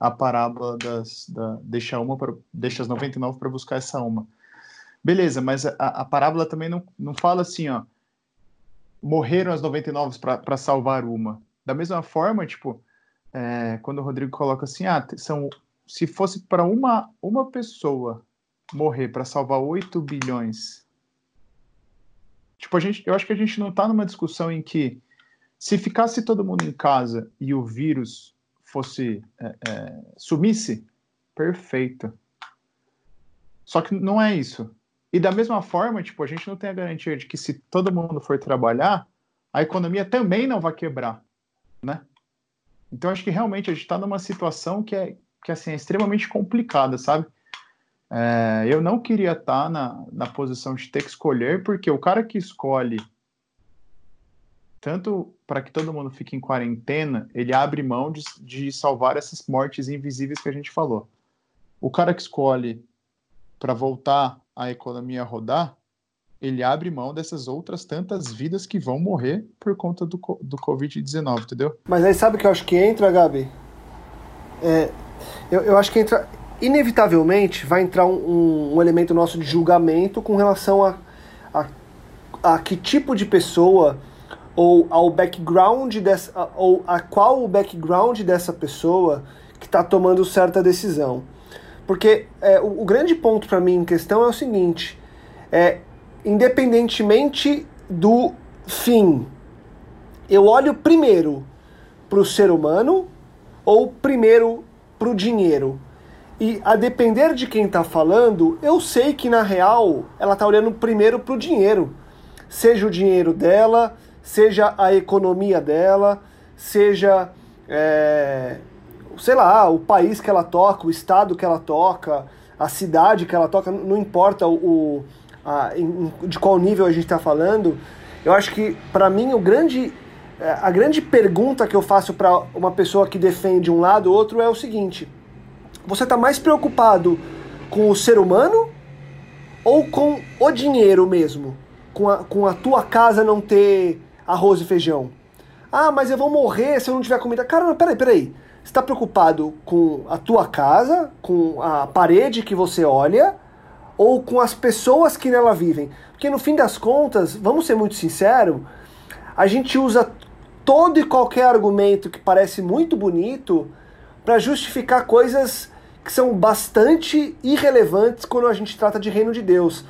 a parábola das, da, deixa uma para deixa as 99 para buscar essa uma. Beleza, mas a, a, parábola também não, não fala assim, ó, morreram as 99 para salvar uma. Da mesma forma, tipo, é, quando o Rodrigo coloca assim, ah, são, se fosse para uma, uma pessoa morrer para salvar 8 bilhões. Tipo, a gente, eu acho que a gente não está numa discussão em que se ficasse todo mundo em casa e o vírus fosse é, é, sumisse, perfeito. Só que não é isso. E da mesma forma, tipo, a gente não tem a garantia de que se todo mundo for trabalhar, a economia também não vai quebrar, né? Então acho que realmente a gente está numa situação que é que assim é extremamente complicada, sabe? É, eu não queria estar tá na, na posição de ter que escolher, porque o cara que escolhe tanto para que todo mundo fique em quarentena, ele abre mão de, de salvar essas mortes invisíveis que a gente falou. O cara que escolhe para voltar a economia a rodar, ele abre mão dessas outras tantas vidas que vão morrer por conta do, do Covid-19, entendeu? Mas aí sabe o que eu acho que entra, Gabi? É, eu, eu acho que entra. Inevitavelmente vai entrar um, um, elemento nosso de julgamento com relação a, a, a que tipo de pessoa ou ao background dessa ou a qual o background dessa pessoa que está tomando certa decisão. Porque é, o, o, grande ponto para mim em questão é o seguinte: é, independentemente do fim, eu olho primeiro para o ser humano ou primeiro para o dinheiro. E a depender de quem está falando, eu sei que na real ela está olhando primeiro para o dinheiro. Seja o dinheiro dela, seja a economia dela, seja, é, sei lá, o país que ela toca, o estado que ela toca, a cidade que ela toca, não importa o, a, em, de qual nível a gente está falando. Eu acho que, para mim, o grande, é, a grande pergunta que eu faço para uma pessoa que defende um lado ou outro é o seguinte: você está mais preocupado com o ser humano ou com o dinheiro mesmo? Com a, com a tua casa não ter arroz e feijão. Ah, mas eu vou morrer se eu não tiver comida. Cara, peraí, peraí. Você está preocupado com a tua casa, com a parede que você olha, ou com as pessoas que nela vivem? Porque no fim das contas, vamos ser muito sinceros, a gente usa todo e qualquer argumento que parece muito bonito para justificar coisas que são bastante irrelevantes quando a gente trata de reino de Deus.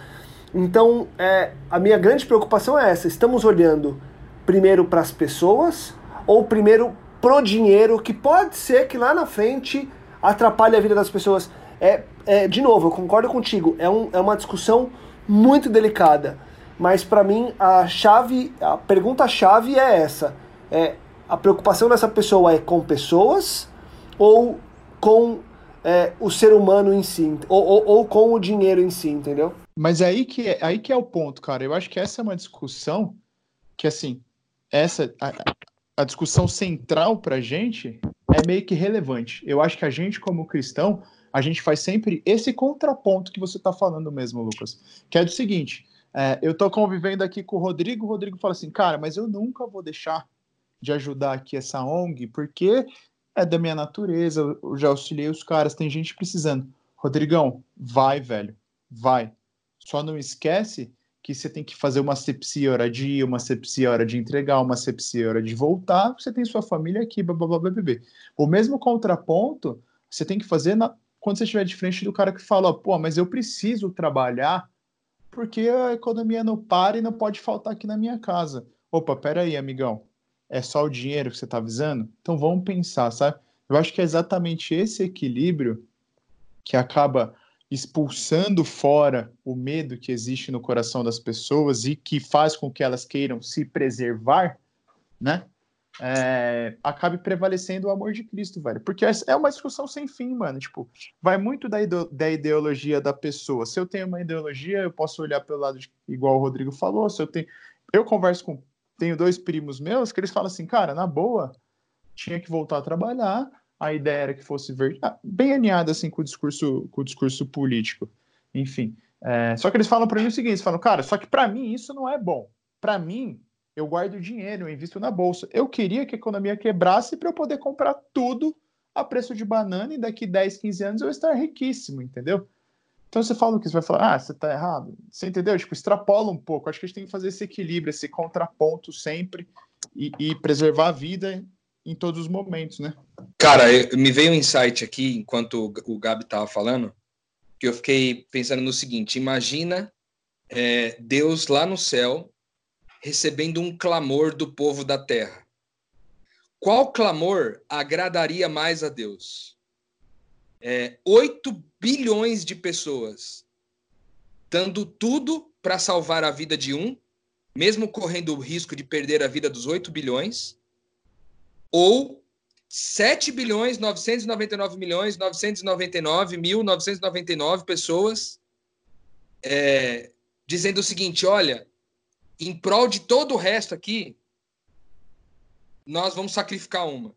Então, é, a minha grande preocupação é essa: estamos olhando primeiro para as pessoas ou primeiro pro dinheiro, que pode ser que lá na frente atrapalhe a vida das pessoas. É, é de novo, eu concordo contigo, é, um, é uma discussão muito delicada, mas para mim a chave, a pergunta chave é essa: é a preocupação dessa pessoa é com pessoas ou com é, o ser humano em si, ou, ou, ou, com o dinheiro em si, entendeu? Mas é aí que, é, aí que é o ponto, cara. Eu acho que essa é uma discussão que, assim, essa a, a discussão central para a gente é meio que relevante. Eu acho que a gente, como cristão, a gente faz sempre esse contraponto que você está falando mesmo, Lucas, que é do seguinte: é, eu estou convivendo aqui com o Rodrigo, o Rodrigo fala assim, cara, mas eu nunca vou deixar de ajudar aqui essa ONG, porque é da minha natureza, eu já auxiliei os caras, tem gente precisando. Rodrigão, vai, velho, vai. Só não esquece que você tem que fazer uma sepsia hora de ir, uma sepsia hora de entregar, uma sepsia hora de voltar, você tem sua família aqui, blá, blá, blá, blá, blá. O mesmo contraponto você tem que fazer na, quando você estiver de frente do cara que fala, pô, mas eu preciso trabalhar porque a economia não para e não pode faltar aqui na minha casa. Opa, peraí, amigão, é só o dinheiro que você está avisando? Então vamos pensar, sabe? Eu acho que é exatamente esse equilíbrio que acaba expulsando fora o medo que existe no coração das pessoas e que faz com que elas queiram se preservar, né? É, acabe prevalecendo o amor de Cristo, velho. Porque é uma discussão sem fim, mano. Tipo, vai muito da, da ideologia da pessoa. Se eu tenho uma ideologia, eu posso olhar pelo lado de, igual o Rodrigo falou. Se eu tenho, eu converso com, tenho dois primos meus que eles falam assim, cara, na boa, tinha que voltar a trabalhar a ideia era que fosse verde, ah, bem alinhada assim com o discurso, com o discurso político. Enfim, é, só que eles falam para mim o seguinte, eles falam, cara, só que para mim isso não é bom. Para mim, eu guardo dinheiro, eu invisto na bolsa. Eu queria que a economia quebrasse para eu poder comprar tudo a preço de banana e daqui 10, 15 anos eu estar riquíssimo, entendeu? Então você fala o que você vai falar, ah, você tá errado. Você entendeu? Tipo, extrapola um pouco. Acho que a gente tem que fazer esse equilíbrio, esse contraponto sempre e, e preservar a vida em todos os momentos, né? Cara, me veio um insight aqui enquanto o Gabi estava falando, que eu fiquei pensando no seguinte: imagina é, Deus lá no céu recebendo um clamor do povo da terra. Qual clamor agradaria mais a Deus? É, 8 bilhões de pessoas dando tudo para salvar a vida de um, mesmo correndo o risco de perder a vida dos 8 bilhões, ou 7 bilhões 999 milhões 999 mil 999 pessoas é, dizendo o seguinte: olha, em prol de todo o resto aqui, nós vamos sacrificar uma.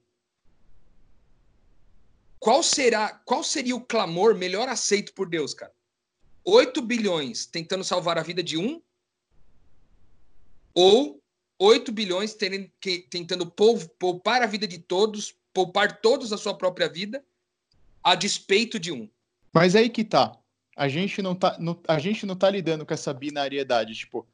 Qual será, qual seria o clamor melhor aceito por Deus, cara? 8 bilhões tentando salvar a vida de um ou 8 bilhões tentando poupar a vida de todos, poupar todos a sua própria vida a despeito de um. Mas aí que tá. A gente não tá, não, a gente não tá lidando com essa binariedade, tipo,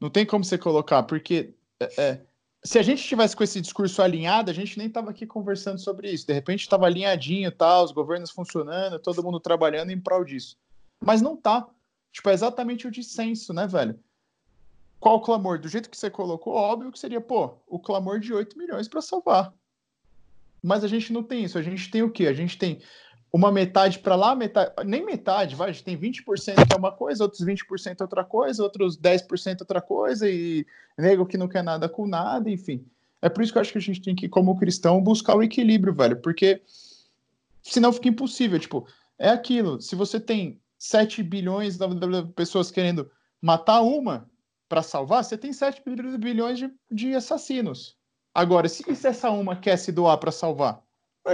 não tem como você colocar, porque é, é se a gente tivesse com esse discurso alinhado, a gente nem tava aqui conversando sobre isso. De repente estava alinhadinho, tal, os governos funcionando, todo mundo trabalhando em prol disso. Mas não tá. Tipo, é exatamente o dissenso, né, velho? Qual o clamor? Do jeito que você colocou, óbvio que seria, pô, o clamor de 8 milhões para salvar. Mas a gente não tem isso. A gente tem o quê? A gente tem uma metade para lá, metade, nem metade, vai, a gente tem 20% que é uma coisa, outros 20% outra coisa, outros 10% outra coisa, e nego que não quer nada com nada, enfim. É por isso que eu acho que a gente tem que, como cristão, buscar o equilíbrio, velho, porque senão fica impossível. Tipo, é aquilo, se você tem 7 bilhões de pessoas querendo matar uma para salvar, você tem 7 bilhões de, de assassinos. Agora, se, essa uma quer se doar para salvar,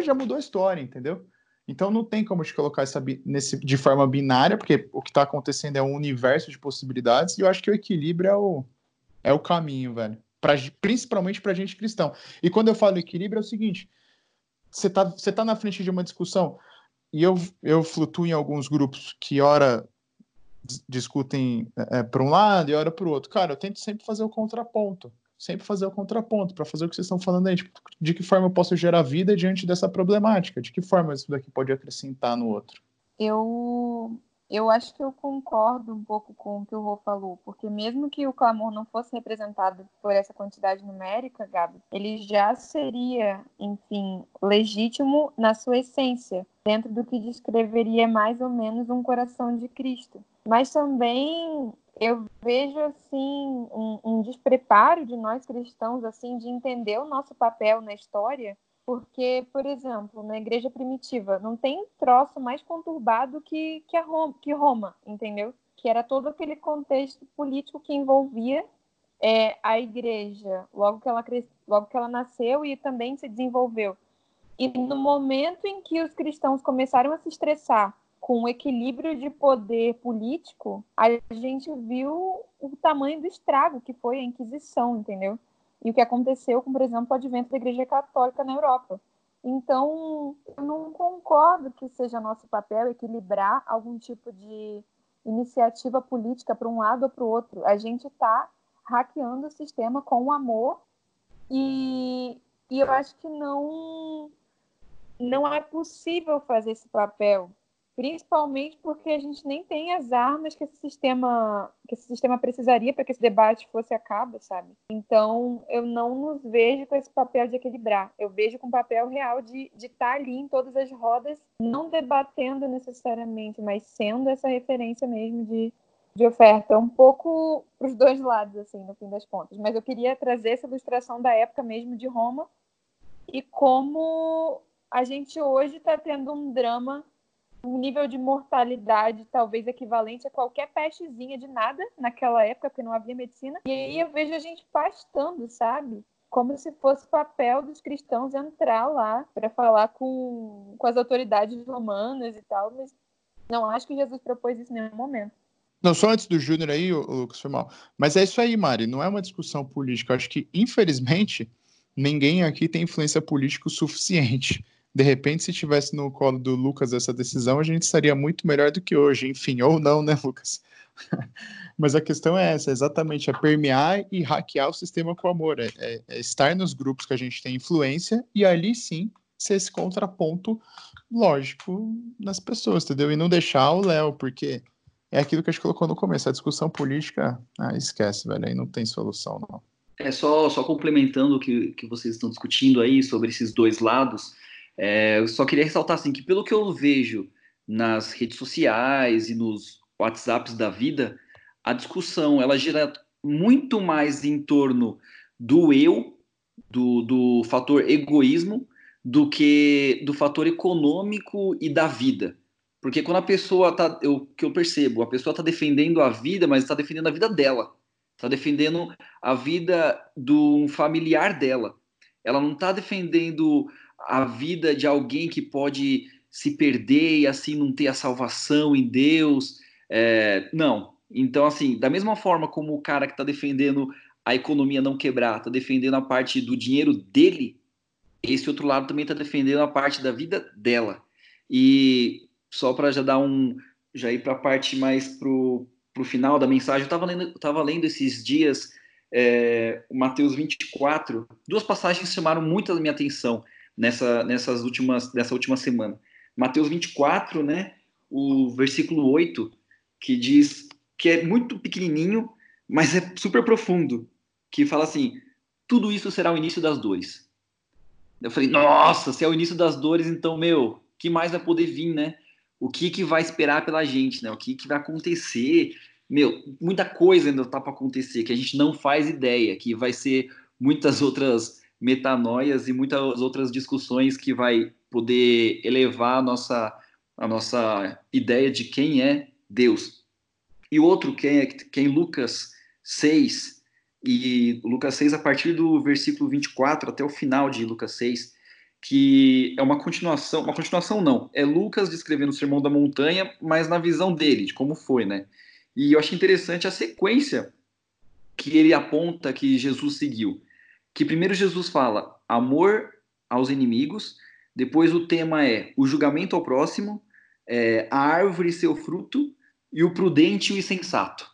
já mudou a história, entendeu? Então não tem como te colocar essa nesse, de forma binária, porque o que está acontecendo é um universo de possibilidades, e eu acho que o equilíbrio é o, é o caminho, velho. Pra, principalmente para gente cristão. E quando eu falo equilíbrio, é o seguinte: você tá, você tá na frente de uma discussão, e eu, eu flutuo em alguns grupos que, ora, discutem é, para um lado e ora para o outro. Cara, eu tento sempre fazer o contraponto sempre fazer o contraponto, para fazer o que vocês estão falando aí. Tipo, de que forma eu posso gerar vida diante dessa problemática? De que forma isso daqui pode acrescentar no outro? Eu, eu acho que eu concordo um pouco com o que o Rô falou, porque mesmo que o clamor não fosse representado por essa quantidade numérica, Gabi, ele já seria, enfim, legítimo na sua essência, dentro do que descreveria mais ou menos um coração de Cristo. Mas também eu vejo assim um, um, despreparo de nós cristãos assim de entender o nosso papel na história porque por exemplo na igreja primitiva não tem troço mais conturbado que que, Roma, que Roma entendeu? Que era todo aquele contexto político que envolvia é, a igreja logo que ela cres... logo que ela nasceu e também se desenvolveu. E no momento em que os cristãos começaram a se estressar com equilíbrio de poder político, a gente viu o tamanho do estrago que foi a Inquisição, entendeu? E o que aconteceu com, por exemplo, o advento da Igreja Católica na Europa. Então, eu não concordo que seja nosso papel equilibrar algum tipo de iniciativa política para um lado ou para o outro. A gente está hackeando o sistema com amor e, e eu acho que não não é possível fazer esse papel principalmente porque a gente nem tem as armas que esse sistema que esse sistema precisaria para que esse debate fosse a cabo, sabe? Então eu não nos vejo com esse papel de equilibrar. Eu vejo com o papel real de estar tá ali em todas as rodas, não debatendo necessariamente, mas sendo essa referência mesmo de, de oferta, um pouco para os dois lados, assim, no fim das contas. Mas eu queria trazer essa ilustração da época mesmo de Roma e como a gente hoje está tendo um drama um nível de mortalidade talvez equivalente a qualquer pestezinha de nada naquela época, porque não havia medicina. E aí eu vejo a gente pastando, sabe? Como se fosse papel dos cristãos entrar lá para falar com, com as autoridades romanas e tal, mas não acho que Jesus propôs isso em nenhum momento. Não, só antes do Júnior aí, Lucas, foi mal. Mas é isso aí, Mari, não é uma discussão política. Eu acho que, infelizmente, ninguém aqui tem influência política o suficiente de repente, se tivesse no colo do Lucas essa decisão, a gente estaria muito melhor do que hoje, enfim, ou não, né, Lucas? Mas a questão é essa, exatamente, é permear e hackear o sistema com amor, é, é, é, estar nos grupos que a gente tem influência e ali sim ser esse contraponto lógico nas pessoas, entendeu? E não deixar o Léo, porque é aquilo que a gente colocou no começo, a discussão política, ah, esquece, velho, aí não tem solução, não. É só, só complementando o que, que vocês estão discutindo aí sobre esses dois lados, é, eu só queria ressaltar assim que pelo que eu vejo nas redes sociais e nos WhatsApps da vida, a discussão ela gira muito mais em torno do eu, do, do fator egoísmo, do que do fator econômico e da vida. Porque quando a pessoa tá, eu que eu percebo, a pessoa está defendendo a vida, mas está defendendo a vida dela, está defendendo a vida de um familiar dela ela não está defendendo a vida de alguém que pode se perder e assim não ter a salvação em Deus. É, não. Então, assim, da mesma forma como o cara que está defendendo a economia não quebrar, está defendendo a parte do dinheiro dele, esse outro lado também está defendendo a parte da vida dela. E só para já dar um. já ir para a parte mais pro, pro final da mensagem, eu estava lendo, tava lendo esses dias é, o Mateus 24, duas passagens chamaram muito a minha atenção nessa, nessas últimas, nessa última semana. Mateus 24, né, o versículo 8, que diz que é muito pequenininho, mas é super profundo, que fala assim: tudo isso será o início das dores. Eu falei, nossa, se é o início das dores, então, meu, que mais vai poder vir, né? O que que vai esperar pela gente, né? O que que vai acontecer? Meu, muita coisa ainda tá para acontecer que a gente não faz ideia, que vai ser muitas outras metanoias e muitas outras discussões que vai poder elevar a nossa a nossa ideia de quem é Deus. E outro que é, que é em Lucas 6, e Lucas 6 a partir do versículo 24 até o final de Lucas 6, que é uma continuação, uma continuação não, é Lucas descrevendo o Sermão da Montanha, mas na visão dele, de como foi, né? E eu acho interessante a sequência que ele aponta que Jesus seguiu. Que primeiro Jesus fala amor aos inimigos, depois o tema é o julgamento ao próximo, é, a árvore e seu fruto, e o prudente e o insensato.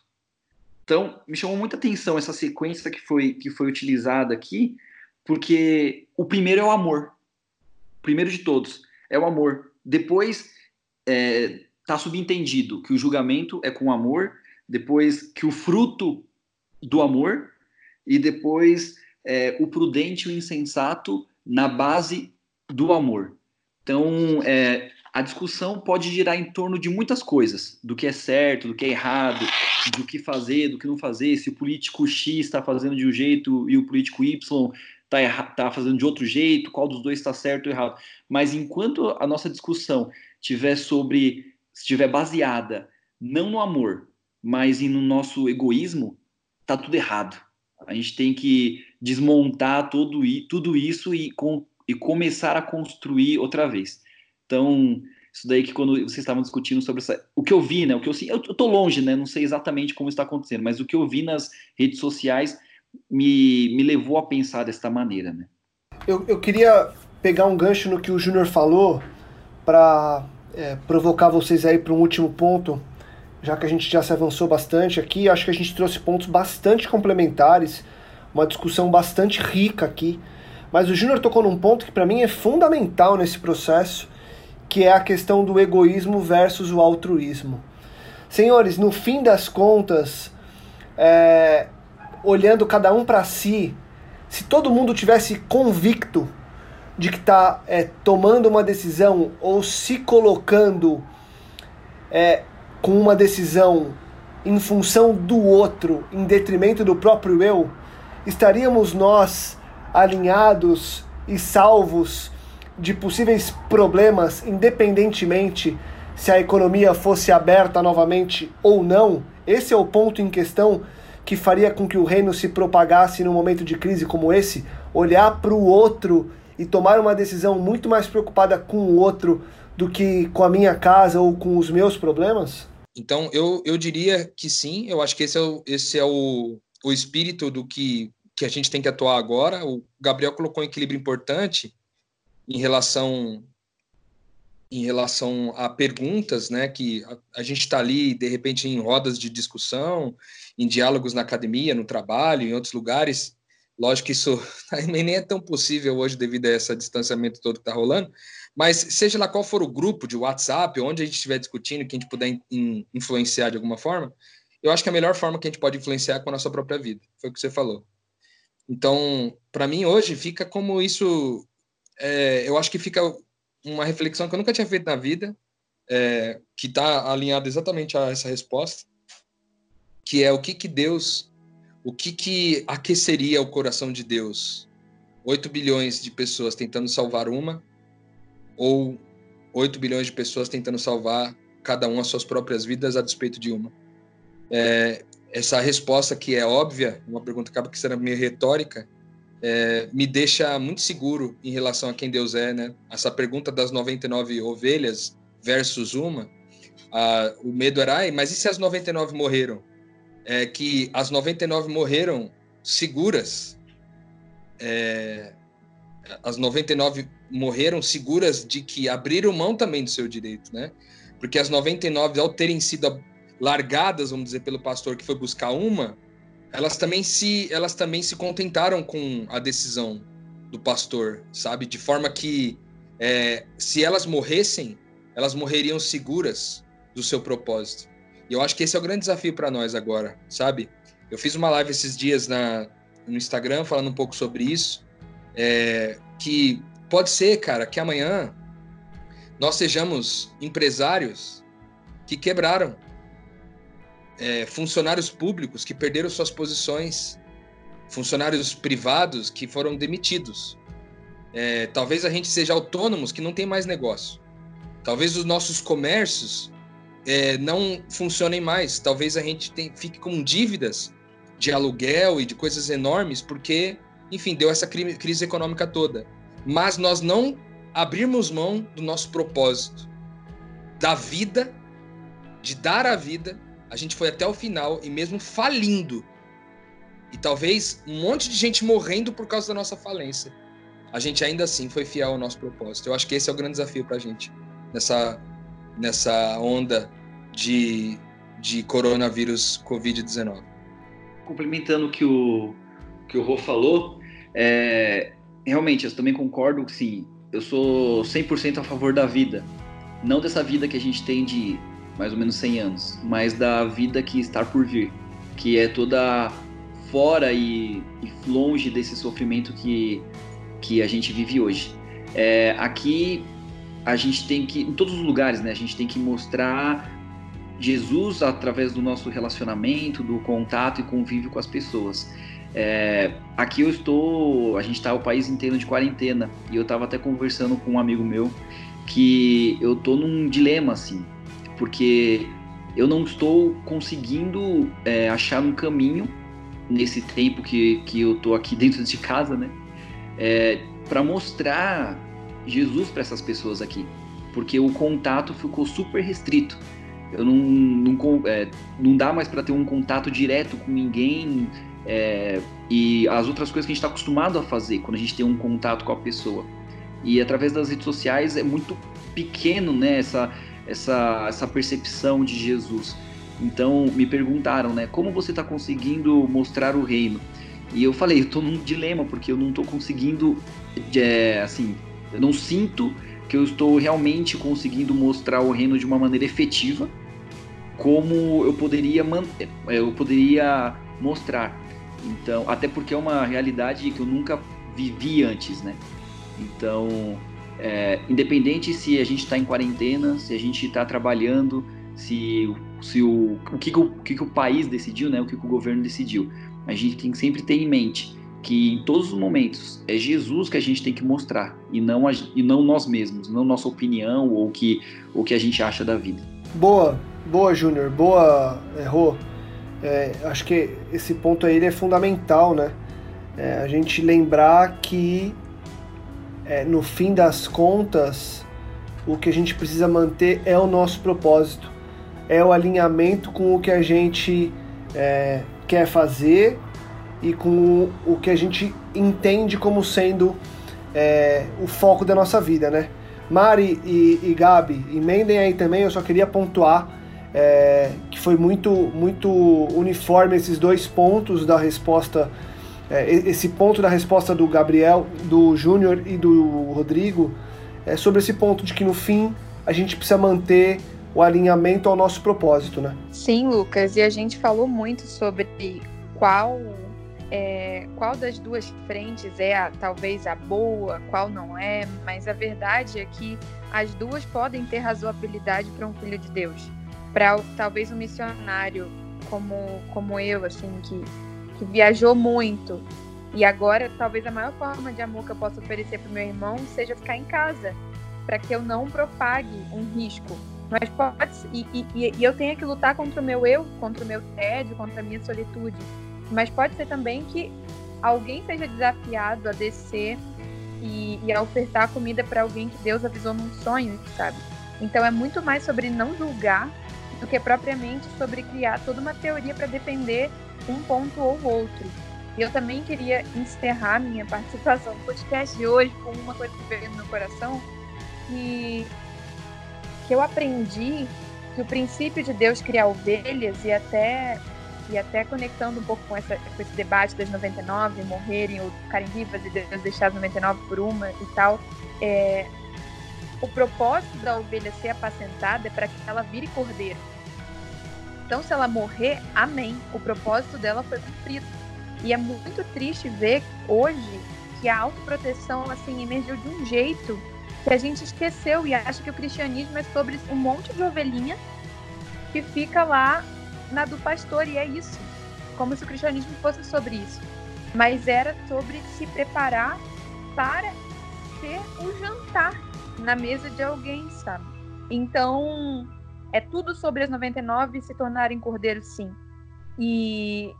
Então, me chamou muita atenção essa sequência que foi, que foi utilizada aqui, porque o primeiro é o amor primeiro de todos, é o amor. Depois, é, tá subentendido que o julgamento é com amor, depois que o fruto do amor, e depois é, o prudente e o insensato na base do amor. Então, é, a discussão pode girar em torno de muitas coisas, do que é certo, do que é errado, do que fazer, do que não fazer, se o político X está fazendo de um jeito e o político Y está tá fazendo de outro jeito, qual dos dois está certo ou errado. Mas enquanto a nossa discussão tiver sobre, estiver baseada não no amor, mas no nosso egoísmo, tá tudo errado. A gente tem que desmontar todo, tudo isso e, com, e começar a construir outra vez. Então, isso daí que quando vocês estavam discutindo sobre essa, o que eu vi, né? O que eu, eu, eu tô longe, né? Não sei exatamente como está acontecendo, mas o que eu vi nas redes sociais me, me levou a pensar desta maneira, né? Eu, eu queria pegar um gancho no que o Júnior falou para é, provocar vocês aí para um último ponto, já que a gente já se avançou bastante aqui, acho que a gente trouxe pontos bastante complementares, uma discussão bastante rica aqui. Mas o Júnior tocou num ponto que para mim é fundamental nesse processo, que é a questão do egoísmo versus o altruísmo. Senhores, no fim das contas, é, olhando cada um para si, se todo mundo tivesse convicto de que está é, tomando uma decisão ou se colocando é, com uma decisão em função do outro, em detrimento do próprio eu, estaríamos nós alinhados e salvos de possíveis problemas, independentemente se a economia fosse aberta novamente ou não? Esse é o ponto em questão que faria com que o reino se propagasse num momento de crise como esse? Olhar para o outro e tomar uma decisão muito mais preocupada com o outro do que com a minha casa ou com os meus problemas? Então, eu, eu diria que sim, eu acho que esse é o, esse é o, o espírito do que, que a gente tem que atuar agora. O Gabriel colocou um equilíbrio importante em relação em relação a perguntas, né, que a, a gente está ali, de repente, em rodas de discussão, em diálogos na academia, no trabalho, em outros lugares. Lógico que isso nem é tão possível hoje devido a esse distanciamento todo que está rolando, mas seja lá qual for o grupo de WhatsApp, onde a gente estiver discutindo, que a gente puder in, influenciar de alguma forma, eu acho que a melhor forma que a gente pode influenciar é com a nossa própria vida. Foi o que você falou. Então, para mim, hoje, fica como isso. É, eu acho que fica uma reflexão que eu nunca tinha feito na vida, é, que está alinhada exatamente a essa resposta, que é o que que Deus, o que que aqueceria o coração de Deus? 8 bilhões de pessoas tentando salvar uma ou 8 bilhões de pessoas tentando salvar cada uma as suas próprias vidas a despeito de uma? É, essa resposta que é óbvia, uma pergunta que acaba que sendo meio retórica, é, me deixa muito seguro em relação a quem Deus é, né? Essa pergunta das 99 ovelhas versus uma, a, o medo era, mas e se as 99 morreram? É que as 99 morreram seguras. É, as 99 morreram seguras de que abriram mão também do seu direito, né? Porque as 99, ao terem sido largadas, vamos dizer, pelo pastor que foi buscar uma, elas também se elas também se contentaram com a decisão do pastor, sabe? De forma que é, se elas morressem, elas morreriam seguras do seu propósito. E eu acho que esse é o grande desafio para nós agora, sabe? Eu fiz uma live esses dias na, no Instagram falando um pouco sobre isso, é, que pode ser, cara, que amanhã nós sejamos empresários que quebraram, é, funcionários públicos que perderam suas posições, funcionários privados que foram demitidos. É, talvez a gente seja autônomos que não tem mais negócio. Talvez os nossos comércios é, não funcionem mais. Talvez a gente tem, fique com dívidas de aluguel e de coisas enormes, porque, enfim, deu essa crise econômica toda. Mas nós não abrirmos mão do nosso propósito, da vida, de dar a vida a gente foi até o final e mesmo falindo, e talvez um monte de gente morrendo por causa da nossa falência, a gente ainda assim foi fiel ao nosso propósito. Eu acho que esse é o grande desafio para a gente nessa, nessa onda de, de coronavírus Covid-19. Complementando o que o, que o Rô falou, é, realmente, eu também concordo que sim, eu sou 100% a favor da vida. Não dessa vida que a gente tem de mais ou menos 100 anos, mas da vida que está por vir, que é toda fora e, e longe desse sofrimento que, que a gente vive hoje. É, aqui a gente tem que, em todos os lugares, né, a gente tem que mostrar Jesus através do nosso relacionamento, do contato e convívio com as pessoas. É, aqui eu estou, a gente está o país inteiro de quarentena e eu estava até conversando com um amigo meu que eu tô num dilema assim porque eu não estou conseguindo é, achar um caminho nesse tempo que, que eu estou aqui dentro de casa, né? É, para mostrar Jesus para essas pessoas aqui, porque o contato ficou super restrito. Eu não, não, é, não dá mais para ter um contato direto com ninguém é, e as outras coisas que a gente está acostumado a fazer quando a gente tem um contato com a pessoa. E através das redes sociais é muito pequeno, né? Essa, essa, essa percepção de Jesus. Então me perguntaram, né, como você está conseguindo mostrar o reino? E eu falei, eu estou num dilema porque eu não estou conseguindo, é, assim, eu não sinto que eu estou realmente conseguindo mostrar o reino de uma maneira efetiva, como eu poderia é, eu poderia mostrar. Então, até porque é uma realidade que eu nunca vivi antes, né? Então, é, independente se a gente está em quarentena, se a gente está trabalhando, se, se o, o, que, o, que, o país decidiu, né, o que, o governo decidiu. A gente tem que sempre ter em mente que em todos os momentos é Jesus que a gente tem que mostrar e não, a, e não nós mesmos, não nossa opinião ou que, o que a gente acha da vida. Boa, boa, Júnior, boa, é, Rô. É, acho que esse ponto aí é fundamental, né? É, a gente lembrar que é, no fim das contas, o que a gente precisa manter é o nosso propósito, é o alinhamento com o que a gente é, quer fazer e com o que a gente entende como sendo é, o foco da nossa vida, né? Mari e, e Gabi, emendem aí também, eu só queria pontuar é, que foi muito, muito uniforme esses dois pontos da resposta é, esse ponto da resposta do Gabriel, do Júnior e do Rodrigo é sobre esse ponto de que no fim a gente precisa manter o alinhamento ao nosso propósito, né? Sim, Lucas, e a gente falou muito sobre qual é, qual das duas frentes é a, talvez a boa, qual não é, mas a verdade é que as duas podem ter razoabilidade para um filho de Deus, para talvez um missionário como como eu, assim que que viajou muito. E agora, talvez a maior forma de amor que eu possa oferecer para o meu irmão seja ficar em casa, para que eu não propague um risco. Mas pode e, e, e eu tenho que lutar contra o meu eu, contra o meu tédio, contra a minha solitude. Mas pode ser também que alguém seja desafiado a descer e, e a ofertar comida para alguém que Deus avisou num sonho, sabe? Então é muito mais sobre não julgar do que propriamente sobre criar toda uma teoria para defender um ponto ou outro. Eu também queria encerrar minha participação no podcast de hoje com uma coisa que veio no meu coração, que, que eu aprendi que o princípio de Deus criar ovelhas e até e até conectando um pouco com, essa, com esse debate das 99 morrerem ou ficarem vivas e Deus deixar as 99 por uma e tal, é, o propósito da ovelha ser apacentada é para que ela vire cordeiro. Então, se ela morrer, amém. O propósito dela foi cumprido. E é muito triste ver hoje que a autoproteção assim emergiu de um jeito que a gente esqueceu e acha que o cristianismo é sobre um monte de ovelhinha que fica lá na do pastor, e é isso. Como se o cristianismo fosse sobre isso. Mas era sobre se preparar para ser o jantar na mesa de alguém, sabe? Então, é tudo sobre as 99 se tornarem cordeiros, sim. E,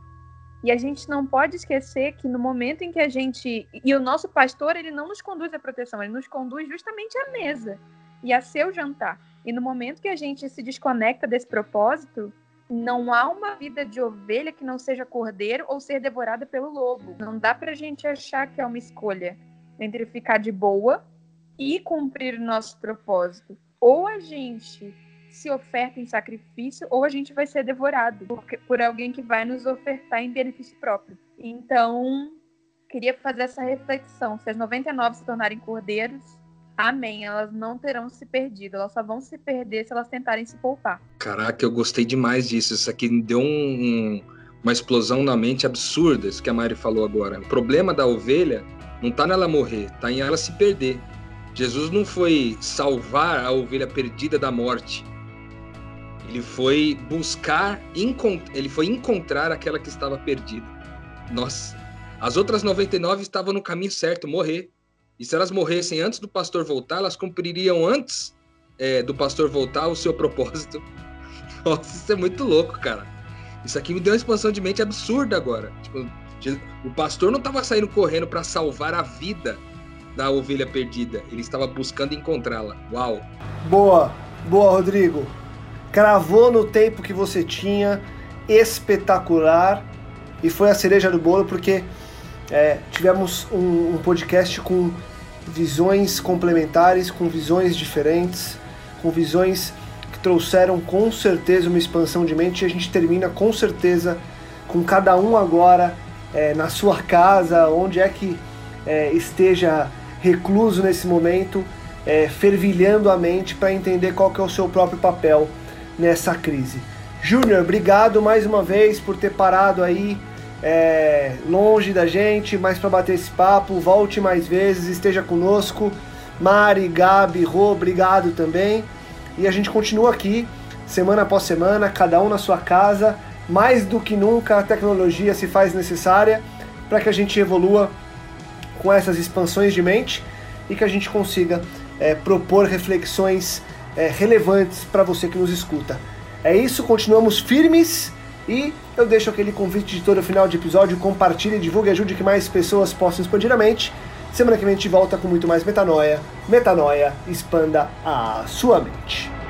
e a gente não pode esquecer que no momento em que a gente. E o nosso pastor, ele não nos conduz à proteção, ele nos conduz justamente à mesa e a seu jantar. E no momento que a gente se desconecta desse propósito, não há uma vida de ovelha que não seja cordeiro ou ser devorada pelo lobo. Não dá pra gente achar que é uma escolha entre ficar de boa e cumprir o nosso propósito. Ou a gente se oferta em sacrifício, ou a gente vai ser devorado por, por alguém que vai nos ofertar em benefício próprio. Então, queria fazer essa reflexão. Se as 99 se tornarem cordeiros, amém. Elas não terão se perdido. Elas só vão se perder se elas tentarem se poupar. Caraca, eu gostei demais disso. Isso aqui deu um, um, uma explosão na mente absurda, isso que a Mari falou agora. O problema da ovelha não tá nela morrer, tá em ela se perder. Jesus não foi salvar a ovelha perdida da morte. Ele foi buscar, ele foi encontrar aquela que estava perdida. Nossa, as outras 99 estavam no caminho certo, morrer. E se elas morressem antes do pastor voltar, elas cumpririam antes é, do pastor voltar o seu propósito. Nossa, isso é muito louco, cara. Isso aqui me deu uma expansão de mente absurda agora. Tipo, o pastor não estava saindo correndo para salvar a vida da ovelha perdida. Ele estava buscando encontrá-la. Uau! Boa, boa, Rodrigo. Cravou no tempo que você tinha, espetacular. E foi a cereja do bolo, porque é, tivemos um, um podcast com visões complementares, com visões diferentes, com visões que trouxeram com certeza uma expansão de mente. E a gente termina com certeza com cada um agora é, na sua casa, onde é que é, esteja recluso nesse momento, é, fervilhando a mente para entender qual que é o seu próprio papel nessa crise. Júnior, obrigado mais uma vez por ter parado aí é, longe da gente, mas para bater esse papo, volte mais vezes, esteja conosco. Mari, Gabi, Rô, obrigado também. E a gente continua aqui, semana após semana, cada um na sua casa. Mais do que nunca, a tecnologia se faz necessária para que a gente evolua com essas expansões de mente e que a gente consiga é, propor reflexões é, relevantes para você que nos escuta. É isso, continuamos firmes e eu deixo aquele convite de todo final de episódio, compartilhe, divulgue, ajude que mais pessoas possam expandir a mente. Semana que vem a gente volta com muito mais metanoia. Metanoia, expanda a sua mente.